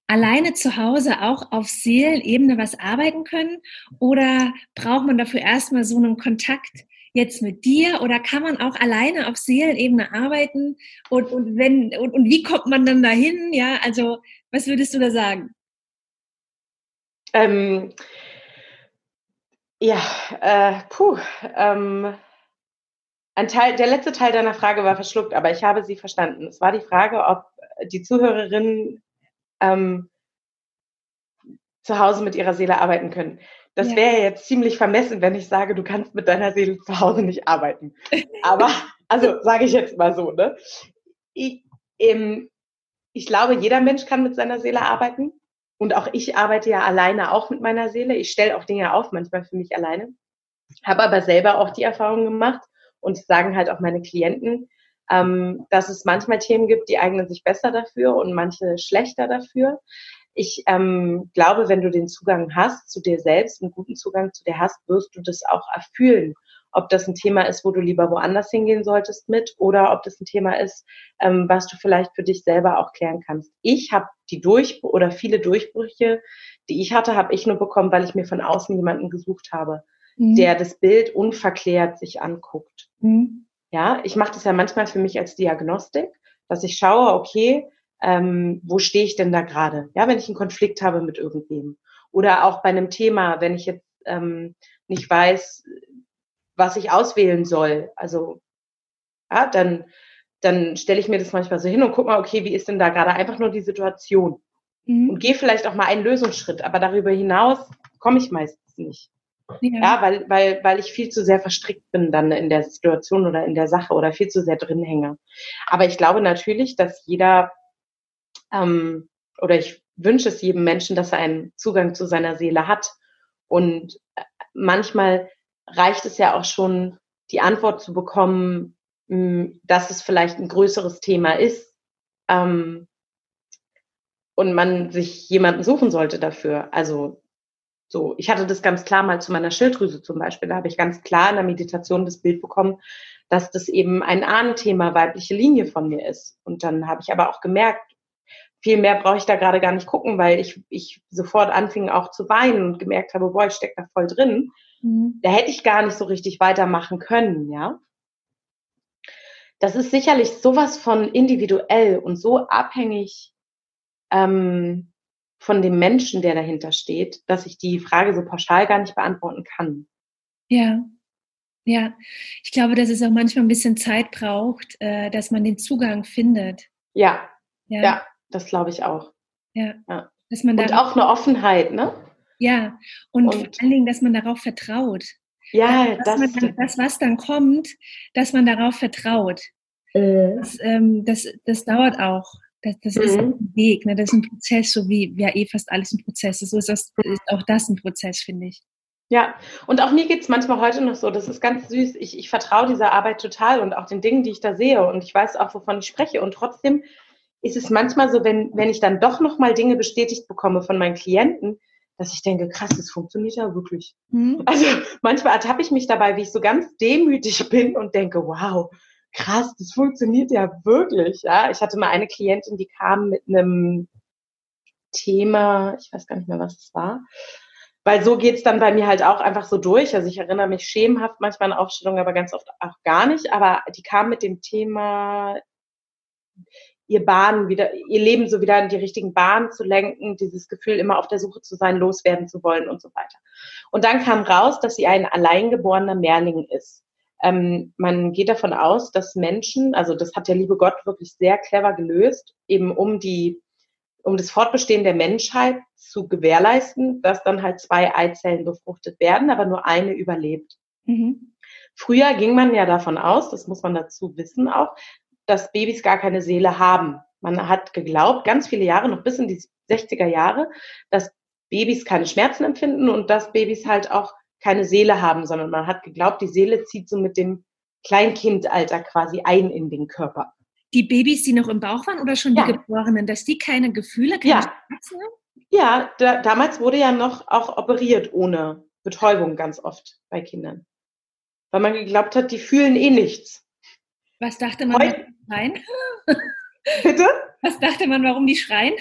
Speaker 1: alleine zu Hause auch auf Seelenebene was arbeiten können? Oder braucht man dafür erstmal so einen Kontakt jetzt mit dir? Oder kann man auch alleine auf Seelenebene arbeiten? Und, und, wenn, und, und wie kommt man dann dahin? Ja, also was würdest du da sagen?
Speaker 2: Ähm, ja, äh, puh. Ähm, ein Teil, der letzte Teil deiner Frage war verschluckt, aber ich habe sie verstanden. Es war die Frage, ob die Zuhörerinnen ähm, zu Hause mit ihrer Seele arbeiten können. Das ja. wäre jetzt ziemlich vermessen, wenn ich sage, du kannst mit deiner Seele zu Hause nicht arbeiten. Aber, *laughs* also sage ich jetzt mal so, ne? Ich, ähm, ich glaube, jeder Mensch kann mit seiner Seele arbeiten. Und auch ich arbeite ja alleine auch mit meiner Seele. Ich stelle auch Dinge auf, manchmal für mich alleine. Habe aber selber auch die Erfahrung gemacht und sagen halt auch meine Klienten, ähm, dass es manchmal Themen gibt, die eignen sich besser dafür und manche schlechter dafür. Ich ähm, glaube, wenn du den Zugang hast zu dir selbst, einen guten Zugang zu dir hast, wirst du das auch erfüllen ob das ein Thema ist, wo du lieber woanders hingehen solltest mit oder ob das ein Thema ist, ähm, was du vielleicht für dich selber auch klären kannst. Ich habe die Durch oder viele Durchbrüche, die ich hatte, habe ich nur bekommen, weil ich mir von außen jemanden gesucht habe, mhm. der das Bild unverklärt sich anguckt. Mhm. Ja, ich mache das ja manchmal für mich als Diagnostik, dass ich schaue, okay, ähm, wo stehe ich denn da gerade? Ja, wenn ich einen Konflikt habe mit irgendwem. Oder auch bei einem Thema, wenn ich jetzt ähm, nicht weiß, was ich auswählen soll. Also, ja, dann, dann stelle ich mir das manchmal so hin und gucke mal, okay, wie ist denn da gerade einfach nur die Situation? Mhm. Und gehe vielleicht auch mal einen Lösungsschritt, aber darüber hinaus komme ich meistens nicht. Ja. ja, weil, weil, weil ich viel zu sehr verstrickt bin dann in der Situation oder in der Sache oder viel zu sehr drin hänge. Aber ich glaube natürlich, dass jeder ähm, oder ich wünsche es jedem Menschen, dass er einen Zugang zu seiner Seele hat. Und äh, manchmal reicht es ja auch schon, die Antwort zu bekommen, hm, dass es vielleicht ein größeres Thema ist ähm, und man sich jemanden suchen sollte dafür. Also so, ich hatte das ganz klar mal zu meiner Schilddrüse zum Beispiel. Da habe ich ganz klar in der Meditation das Bild bekommen, dass das eben ein Ahnenthema weibliche Linie von mir ist. Und dann habe ich aber auch gemerkt, viel mehr brauche ich da gerade gar nicht gucken, weil ich, ich sofort anfing auch zu weinen und gemerkt habe, boah, ich stecke da voll drin. Mhm. Da hätte ich gar nicht so richtig weitermachen können, ja. Das ist sicherlich sowas von individuell und so abhängig ähm, von dem Menschen, der dahinter steht, dass ich die Frage so pauschal gar nicht beantworten kann.
Speaker 1: Ja, ja. Ich glaube, dass es auch manchmal ein bisschen Zeit braucht, äh, dass man den Zugang findet.
Speaker 2: Ja, ja, ja das glaube ich auch.
Speaker 1: Ja. ja.
Speaker 2: Dass man und auch eine Offenheit, ne?
Speaker 1: Ja, und, und, vor allen Dingen, dass man darauf vertraut.
Speaker 2: Ja,
Speaker 1: dass das, dann, das, was dann kommt, dass man darauf vertraut. Äh. Das, ähm, das, das dauert auch. Das, das mhm. ist ein Weg, ne? das ist ein Prozess, so wie ja eh fast alles ein Prozess ist. So ist, das, ist auch das ein Prozess, finde ich.
Speaker 2: Ja, und auch mir geht's manchmal heute noch so, das ist ganz süß. Ich, ich vertraue dieser Arbeit total und auch den Dingen, die ich da sehe. Und ich weiß auch, wovon ich spreche. Und trotzdem ist es manchmal so, wenn, wenn ich dann doch nochmal Dinge bestätigt bekomme von meinen Klienten, dass ich denke, krass, das funktioniert ja wirklich. Mhm. Also manchmal ertappe ich mich dabei, wie ich so ganz demütig bin und denke, wow, krass, das funktioniert ja wirklich. Ja, ich hatte mal eine Klientin, die kam mit einem Thema, ich weiß gar nicht mehr, was es war. Weil so geht's dann bei mir halt auch einfach so durch. Also ich erinnere mich schemenhaft manchmal an Aufstellungen, aber ganz oft auch gar nicht. Aber die kam mit dem Thema ihr Bahn wieder, ihr Leben so wieder in die richtigen Bahnen zu lenken, dieses Gefühl immer auf der Suche zu sein, loswerden zu wollen und so weiter. Und dann kam raus, dass sie ein alleingeborener Mehrling ist. Ähm, man geht davon aus, dass Menschen, also das hat der liebe Gott wirklich sehr clever gelöst, eben um die, um das Fortbestehen der Menschheit zu gewährleisten, dass dann halt zwei Eizellen befruchtet werden, aber nur eine überlebt. Mhm. Früher ging man ja davon aus, das muss man dazu wissen auch, dass Babys gar keine Seele haben. Man hat geglaubt, ganz viele Jahre, noch bis in die 60er Jahre, dass Babys keine Schmerzen empfinden und dass Babys halt auch keine Seele haben, sondern man hat geglaubt, die Seele zieht so mit dem Kleinkindalter quasi ein in den Körper.
Speaker 1: Die Babys, die noch im Bauch waren oder schon die ja. Geborenen, dass die keine Gefühle, keine
Speaker 2: ja. Schmerzen haben? Ja, da, damals wurde ja noch auch operiert ohne Betäubung ganz oft bei Kindern. Weil man geglaubt hat, die fühlen eh nichts.
Speaker 1: Was dachte man, warum die schreien? *laughs*
Speaker 2: Bitte?
Speaker 1: Was dachte man, warum die schreien?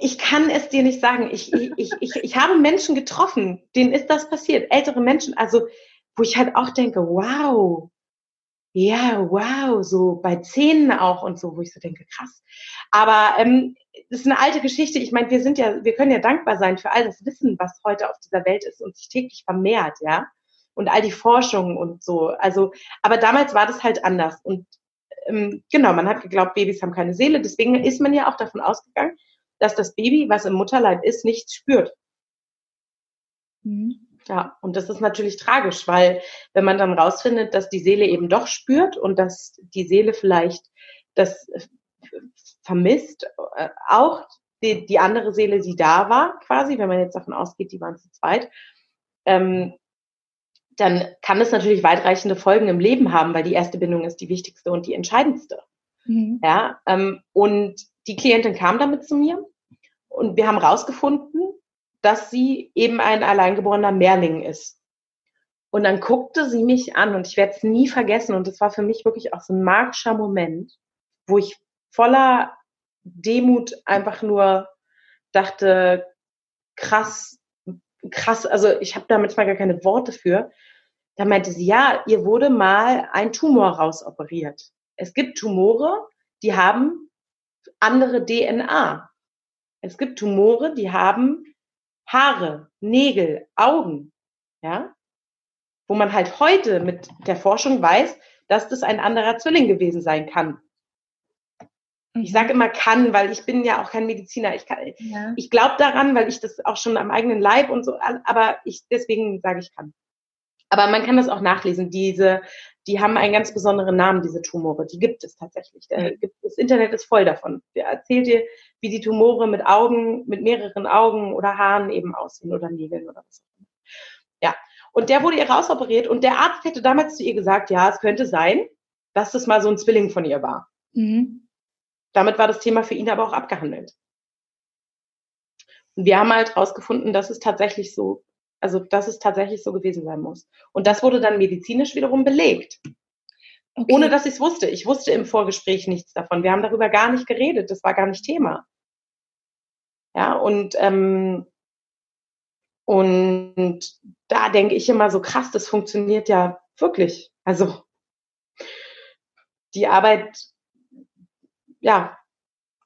Speaker 2: Ich kann es dir nicht sagen. Ich, ich, ich, ich habe Menschen getroffen, denen ist das passiert. Ältere Menschen, also wo ich halt auch denke, wow, ja, wow, so bei Zähnen auch und so, wo ich so denke, krass. Aber ähm, das ist eine alte Geschichte. Ich meine, wir sind ja, wir können ja dankbar sein für all das Wissen, was heute auf dieser Welt ist und sich täglich vermehrt, ja und all die Forschung und so. Also, aber damals war das halt anders. Und ähm, genau, man hat geglaubt, Babys haben keine Seele. Deswegen ist man ja auch davon ausgegangen, dass das Baby, was im Mutterleib ist, nichts spürt. Mhm. Ja, und das ist natürlich tragisch, weil wenn man dann rausfindet, dass die Seele eben doch spürt und dass die Seele vielleicht das vermisst, äh, auch die, die andere Seele, die da war, quasi, wenn man jetzt davon ausgeht, die waren zu zweit, ähm, dann kann es natürlich weitreichende Folgen im Leben haben, weil die erste Bindung ist die wichtigste und die entscheidendste. Mhm. Ja, ähm, und die Klientin kam damit zu mir und wir haben rausgefunden, dass sie eben ein alleingeborener Mehrling ist. Und dann guckte sie mich an und ich werde es nie vergessen und es war für mich wirklich auch so ein magischer Moment, wo ich voller Demut einfach nur dachte, krass, krass, also ich habe da manchmal gar keine Worte für. Da meinte sie, ja, ihr wurde mal ein Tumor rausoperiert. Es gibt Tumore, die haben andere DNA. Es gibt Tumore, die haben Haare, Nägel, Augen, ja, wo man halt heute mit der Forschung weiß, dass das ein anderer Zwilling gewesen sein kann. Ich sage immer kann, weil ich bin ja auch kein Mediziner. Ich, ja. ich glaube daran, weil ich das auch schon am eigenen Leib und so, aber ich deswegen sage ich kann. Aber man kann das auch nachlesen. Diese, die haben einen ganz besonderen Namen, diese Tumore. Die gibt es tatsächlich. Das Internet ist voll davon. Der erzählt dir, wie die Tumore mit Augen, mit mehreren Augen oder Haaren eben aussehen oder Nägeln oder was auch immer. Ja. Und der wurde ihr rausoperiert und der Arzt hätte damals zu ihr gesagt, ja, es könnte sein, dass das mal so ein Zwilling von ihr war. Mhm. Damit war das Thema für ihn aber auch abgehandelt. Und wir haben halt rausgefunden, dass es tatsächlich so, also dass es tatsächlich so gewesen sein muss. Und das wurde dann medizinisch wiederum belegt. Okay. Ohne dass ich es wusste. Ich wusste im Vorgespräch nichts davon. Wir haben darüber gar nicht geredet. Das war gar nicht Thema. Ja, und, ähm, und da denke ich immer so krass, das funktioniert ja wirklich. Also die Arbeit ja,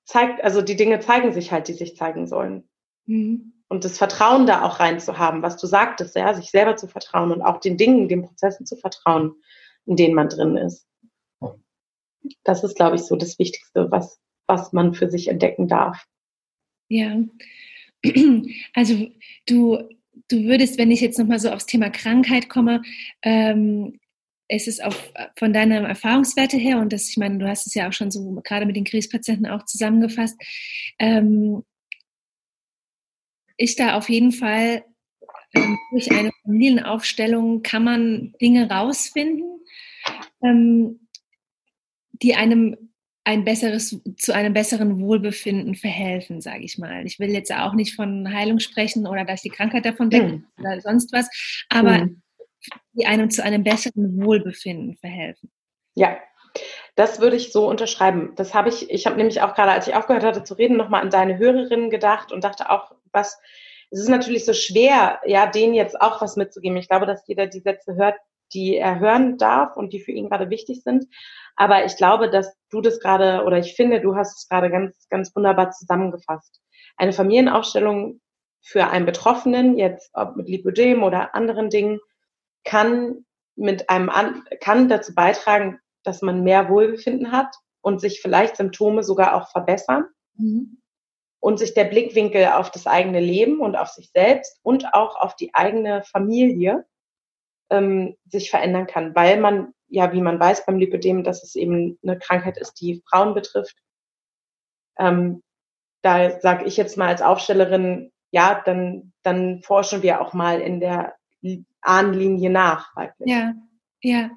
Speaker 2: zeigt, also die Dinge zeigen sich halt, die sich zeigen sollen. Mhm. Und das Vertrauen da auch rein zu haben, was du sagtest, ja, sich selber zu vertrauen und auch den Dingen, den Prozessen zu vertrauen, in denen man drin ist. Das ist, glaube ich, so das Wichtigste, was, was man für sich entdecken darf.
Speaker 1: Ja, *clears throat* also du, du würdest, wenn ich jetzt nochmal so aufs Thema Krankheit komme, ähm, es ist auch von deiner Erfahrungswerte her, und das, ich meine, du hast es ja auch schon so gerade mit den Krebspatienten auch zusammengefasst, ähm, ist da auf jeden Fall ähm, durch eine Familienaufstellung kann man Dinge rausfinden, ähm, die einem ein besseres, zu einem besseren Wohlbefinden verhelfen, sage ich mal. Ich will jetzt auch nicht von Heilung sprechen oder dass die Krankheit davon weg mhm. oder sonst was, aber mhm die einem zu einem besseren Wohlbefinden verhelfen.
Speaker 2: Ja, das würde ich so unterschreiben. Das habe ich, ich habe nämlich auch gerade, als ich aufgehört hatte zu reden, nochmal an deine Hörerinnen gedacht und dachte auch, was, es ist natürlich so schwer, ja, denen jetzt auch was mitzugeben. Ich glaube, dass jeder die Sätze hört, die er hören darf und die für ihn gerade wichtig sind. Aber ich glaube, dass du das gerade, oder ich finde, du hast es gerade ganz, ganz wunderbar zusammengefasst. Eine Familienaufstellung für einen Betroffenen, jetzt ob mit Lipödem oder anderen Dingen, kann mit einem an, kann dazu beitragen, dass man mehr Wohlbefinden hat und sich vielleicht Symptome sogar auch verbessern. Mhm. Und sich der Blickwinkel auf das eigene Leben und auf sich selbst und auch auf die eigene Familie ähm, sich verändern kann, weil man ja, wie man weiß beim Lipödem, dass es eben eine Krankheit ist, die Frauen betrifft. Ähm, da sage ich jetzt mal als Aufstellerin, ja, dann, dann forschen wir auch mal in der Ahnenlinie nach.
Speaker 1: Wirklich. Ja, ja.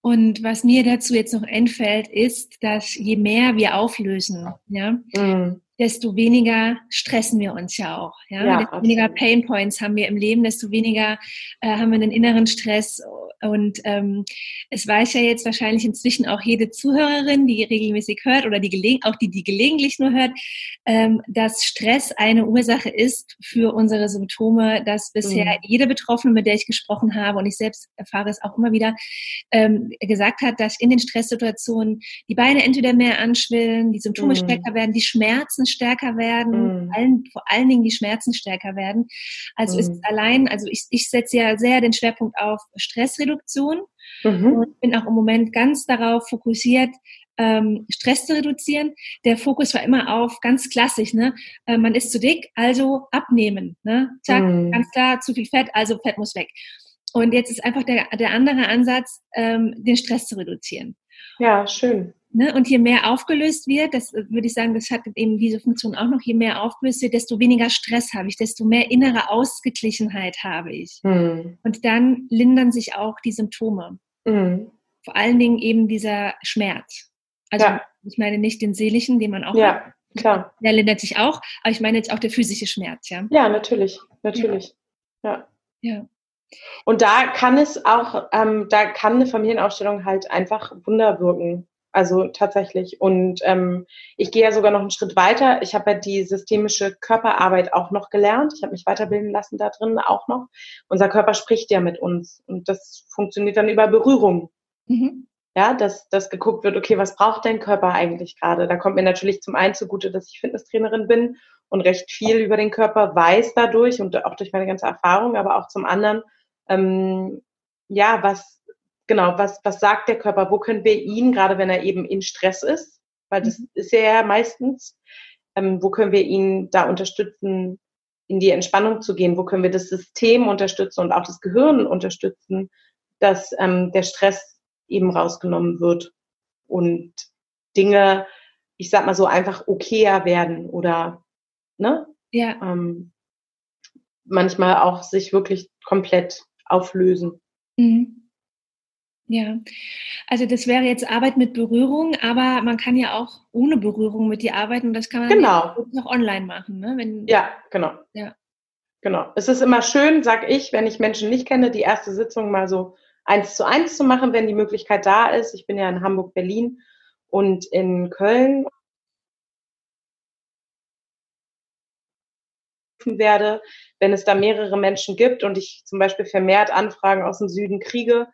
Speaker 1: Und was mir dazu jetzt noch einfällt, ist, dass je mehr wir auflösen, ja, mhm desto weniger stressen wir uns ja auch. Ja? ja desto weniger Pain Points haben wir im Leben, desto weniger äh, haben wir einen inneren Stress. Und ähm, es weiß ja jetzt wahrscheinlich inzwischen auch jede Zuhörerin, die regelmäßig hört oder die auch die, die gelegentlich nur hört, ähm, dass Stress eine Ursache ist für unsere Symptome, dass bisher mhm. jede Betroffene, mit der ich gesprochen habe, und ich selbst erfahre es auch immer wieder, ähm, gesagt hat, dass in den Stresssituationen die Beine entweder mehr anschwillen, die Symptome mhm. stärker werden, die Schmerzen stärker werden, mm. allen, vor allen Dingen die Schmerzen stärker werden. Also mm. ist es allein, also ich, ich setze ja sehr den Schwerpunkt auf Stressreduktion mhm. und bin auch im Moment ganz darauf fokussiert, ähm, Stress zu reduzieren. Der Fokus war immer auf ganz klassisch, ne? Äh, man ist zu dick, also abnehmen. Ne? Zack, mm. ganz klar, zu viel Fett, also Fett muss weg. Und jetzt ist einfach der, der andere Ansatz, ähm, den Stress zu reduzieren.
Speaker 2: Ja, schön.
Speaker 1: Ne? Und je mehr aufgelöst wird, das äh, würde ich sagen, das hat eben diese Funktion auch noch, je mehr aufgelöst wird, desto weniger Stress habe ich, desto mehr innere Ausgeglichenheit habe ich. Mhm. Und dann lindern sich auch die Symptome. Mhm. Vor allen Dingen eben dieser Schmerz. Also ja. ich meine nicht den seelischen, den man auch
Speaker 2: ja, hat. Klar.
Speaker 1: Der lindert sich auch, aber ich meine jetzt auch der physische Schmerz, ja.
Speaker 2: Ja, natürlich, natürlich. Ja. ja. ja. Und da kann es auch, ähm, da kann eine Familienaufstellung halt einfach Wunder wirken. Also tatsächlich. Und ähm, ich gehe ja sogar noch einen Schritt weiter. Ich habe ja die systemische Körperarbeit auch noch gelernt. Ich habe mich weiterbilden lassen da drin auch noch. Unser Körper spricht ja mit uns und das funktioniert dann über Berührung. Mhm. Ja, dass, dass geguckt wird, okay, was braucht dein Körper eigentlich gerade? Da kommt mir natürlich zum einen zugute, dass ich Fitnesstrainerin bin und recht viel über den Körper weiß dadurch und auch durch meine ganze Erfahrung, aber auch zum anderen, ähm, ja, was, genau, was, was sagt der Körper? Wo können wir ihn, gerade wenn er eben in Stress ist, weil das mhm. ist er ja meistens, ähm, wo können wir ihn da unterstützen, in die Entspannung zu gehen? Wo können wir das System unterstützen und auch das Gehirn unterstützen, dass ähm, der Stress eben rausgenommen wird und Dinge, ich sag mal so, einfach okayer werden oder, ne?
Speaker 1: Ja.
Speaker 2: Ähm, manchmal auch sich wirklich komplett auflösen. Mhm.
Speaker 1: Ja, also das wäre jetzt Arbeit mit Berührung, aber man kann ja auch ohne Berührung mit dir arbeiten und das kann man
Speaker 2: genau.
Speaker 1: noch online machen. Ne?
Speaker 2: Wenn, ja, genau. Ja. Genau. Es ist immer schön, sag ich, wenn ich Menschen nicht kenne, die erste Sitzung mal so eins zu eins zu machen, wenn die Möglichkeit da ist. Ich bin ja in Hamburg, Berlin und in Köln werde, wenn es da mehrere Menschen gibt und ich zum Beispiel vermehrt Anfragen aus dem Süden kriege,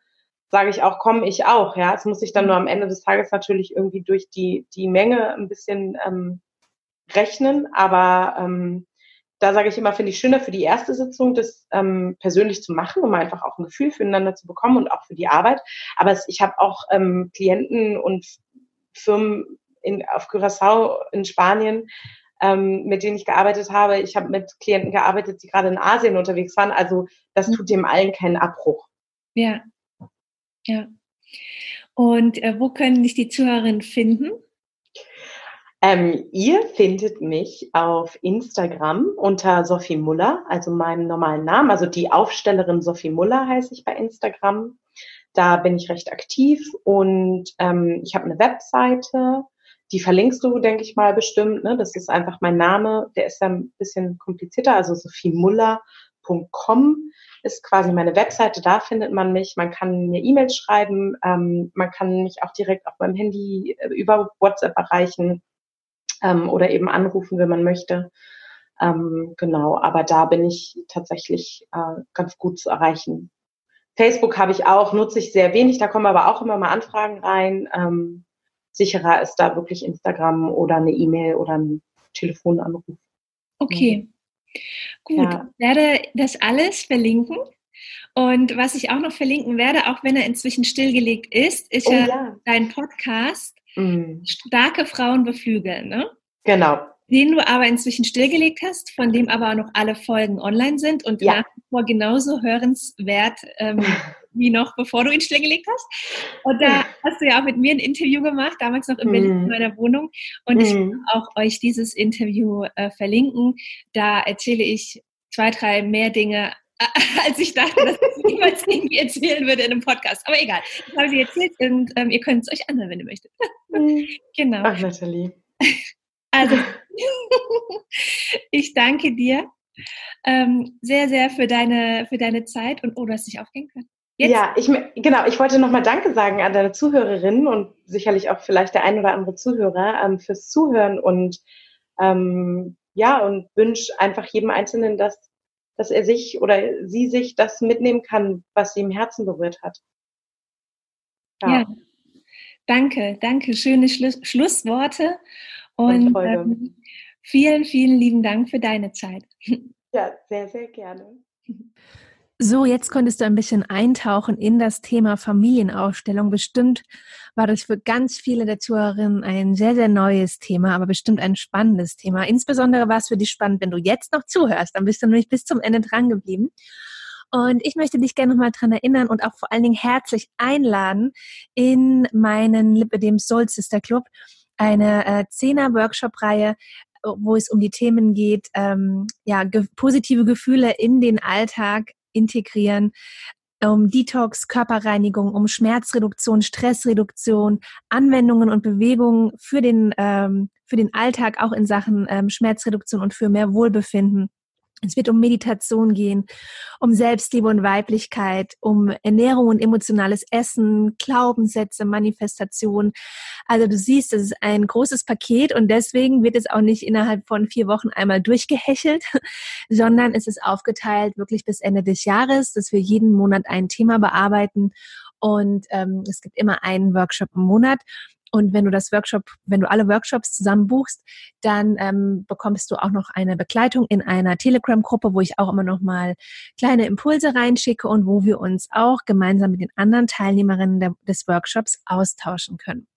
Speaker 2: sage ich auch, komm ich auch. Ja, es muss sich dann nur am Ende des Tages natürlich irgendwie durch die, die Menge ein bisschen ähm, rechnen. Aber ähm, da sage ich immer, finde ich schöner für die erste Sitzung, das ähm, persönlich zu machen, um einfach auch ein Gefühl füreinander zu bekommen und auch für die Arbeit. Aber es, ich habe auch ähm, Klienten und Firmen in, auf Curaçao in Spanien, ähm, mit denen ich gearbeitet habe. Ich habe mit Klienten gearbeitet, die gerade in Asien unterwegs waren. Also das tut dem allen keinen Abbruch.
Speaker 1: Ja, ja. Und äh, wo können dich die Zuhörerinnen finden?
Speaker 2: Ähm, ihr findet mich auf Instagram unter Sophie Muller, also meinem normalen Namen. Also die Aufstellerin Sophie Muller heiße ich bei Instagram. Da bin ich recht aktiv und ähm, ich habe eine Webseite, die verlinkst du, denke ich mal, bestimmt. Ne? Das ist einfach mein Name, der ist ein bisschen komplizierter, also sophiemuller.com ist quasi meine Webseite, da findet man mich. Man kann mir E-Mails schreiben, ähm, man kann mich auch direkt auf meinem Handy äh, über WhatsApp erreichen ähm, oder eben anrufen, wenn man möchte. Ähm, genau, aber da bin ich tatsächlich äh, ganz gut zu erreichen. Facebook habe ich auch, nutze ich sehr wenig, da kommen aber auch immer mal Anfragen rein. Ähm, sicherer ist da wirklich Instagram oder eine E-Mail oder ein Telefonanruf.
Speaker 1: Okay. Gut, ja. werde das alles verlinken. Und was ich auch noch verlinken werde, auch wenn er inzwischen stillgelegt ist, ist oh, ja, dein Podcast mm. Starke Frauen beflügeln, ne?
Speaker 2: Genau.
Speaker 1: Den du aber inzwischen stillgelegt hast, von dem aber auch noch alle Folgen online sind und ja. nach wie vor genauso hörenswert ähm, *laughs* wie noch bevor du ihn stillgelegt hast. Und da hast du ja auch mit mir ein Interview gemacht, damals noch in Berlin mm. in meiner Wohnung. Und mm. ich will auch euch dieses Interview äh, verlinken. Da erzähle ich zwei, drei mehr Dinge *laughs* als ich dachte, dass ich niemals *laughs* irgendwie erzählen würde in einem Podcast. Aber egal, das habe ich erzählt und ähm, ihr könnt es euch anhören, wenn ihr möchtet.
Speaker 2: Genau. Ach, Nathalie.
Speaker 1: Also, *laughs* ich danke dir ähm, sehr, sehr für deine, für deine Zeit und oh, du hast dich aufgehen können.
Speaker 2: Jetzt? Ja, ich, genau, ich wollte nochmal Danke sagen an deine Zuhörerinnen und sicherlich auch vielleicht der ein oder andere Zuhörer ähm, fürs Zuhören und ähm, ja, und wünsche einfach jedem Einzelnen, dass dass er sich oder sie sich das mitnehmen kann, was sie im Herzen berührt hat.
Speaker 1: Ja. ja. Danke, danke. Schöne Schluss, Schlussworte. Und, ähm, vielen, vielen lieben Dank für deine Zeit. *laughs*
Speaker 2: Ja, sehr, sehr gerne.
Speaker 1: So, jetzt konntest du ein bisschen eintauchen in das Thema Familienaufstellung. Bestimmt war das für ganz viele der Zuhörerinnen ein sehr, sehr neues Thema, aber bestimmt ein spannendes Thema. Insbesondere war es für dich spannend, wenn du jetzt noch zuhörst. Dann bist du nämlich bis zum Ende dran geblieben. Und ich möchte dich gerne nochmal dran erinnern und auch vor allen Dingen herzlich einladen in meinen Lipidem Soul Sister Club, eine äh, Zehner-Workshop-Reihe, wo es um die Themen geht, ähm, ja, ge positive Gefühle in den Alltag integrieren, um Detox, Körperreinigung, um Schmerzreduktion, Stressreduktion, Anwendungen und Bewegungen für den, ähm, für den Alltag, auch in Sachen ähm, Schmerzreduktion und für mehr Wohlbefinden. Es wird um Meditation gehen, um Selbstliebe und Weiblichkeit, um Ernährung und emotionales Essen, Glaubenssätze, Manifestation. Also du siehst, das ist ein großes Paket und deswegen wird es auch nicht innerhalb von vier Wochen einmal durchgehechelt, *laughs* sondern es ist aufgeteilt wirklich bis Ende des Jahres, dass wir jeden Monat ein Thema bearbeiten und ähm, es gibt immer einen Workshop im Monat. Und wenn du das Workshop, wenn du alle Workshops zusammen buchst, dann ähm, bekommst du auch noch eine Begleitung in einer Telegram-Gruppe, wo ich auch immer noch mal kleine Impulse reinschicke und wo wir uns auch gemeinsam mit den anderen Teilnehmerinnen der, des Workshops austauschen können.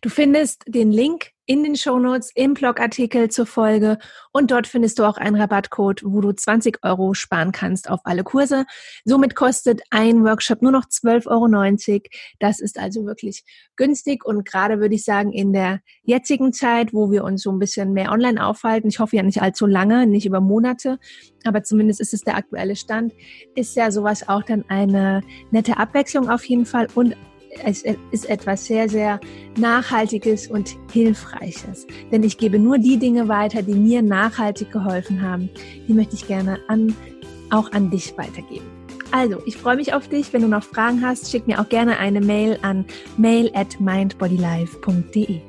Speaker 1: Du findest den Link in den Shownotes im Blogartikel zur Folge und dort findest du auch einen Rabattcode, wo du 20 Euro sparen kannst auf alle Kurse. Somit kostet ein Workshop nur noch 12,90 Euro. Das ist also wirklich günstig und gerade würde ich sagen, in der jetzigen Zeit, wo wir uns so ein bisschen mehr online aufhalten, ich hoffe ja nicht allzu lange, nicht über Monate, aber zumindest ist es der aktuelle Stand, ist ja sowas auch dann eine nette Abwechslung auf jeden Fall und es ist etwas sehr, sehr Nachhaltiges und Hilfreiches. Denn ich gebe nur die Dinge weiter, die mir nachhaltig geholfen haben. Die möchte ich gerne an, auch an dich weitergeben. Also, ich freue mich auf dich. Wenn du noch Fragen hast, schick mir auch gerne eine Mail an mail at mindbodylife.de.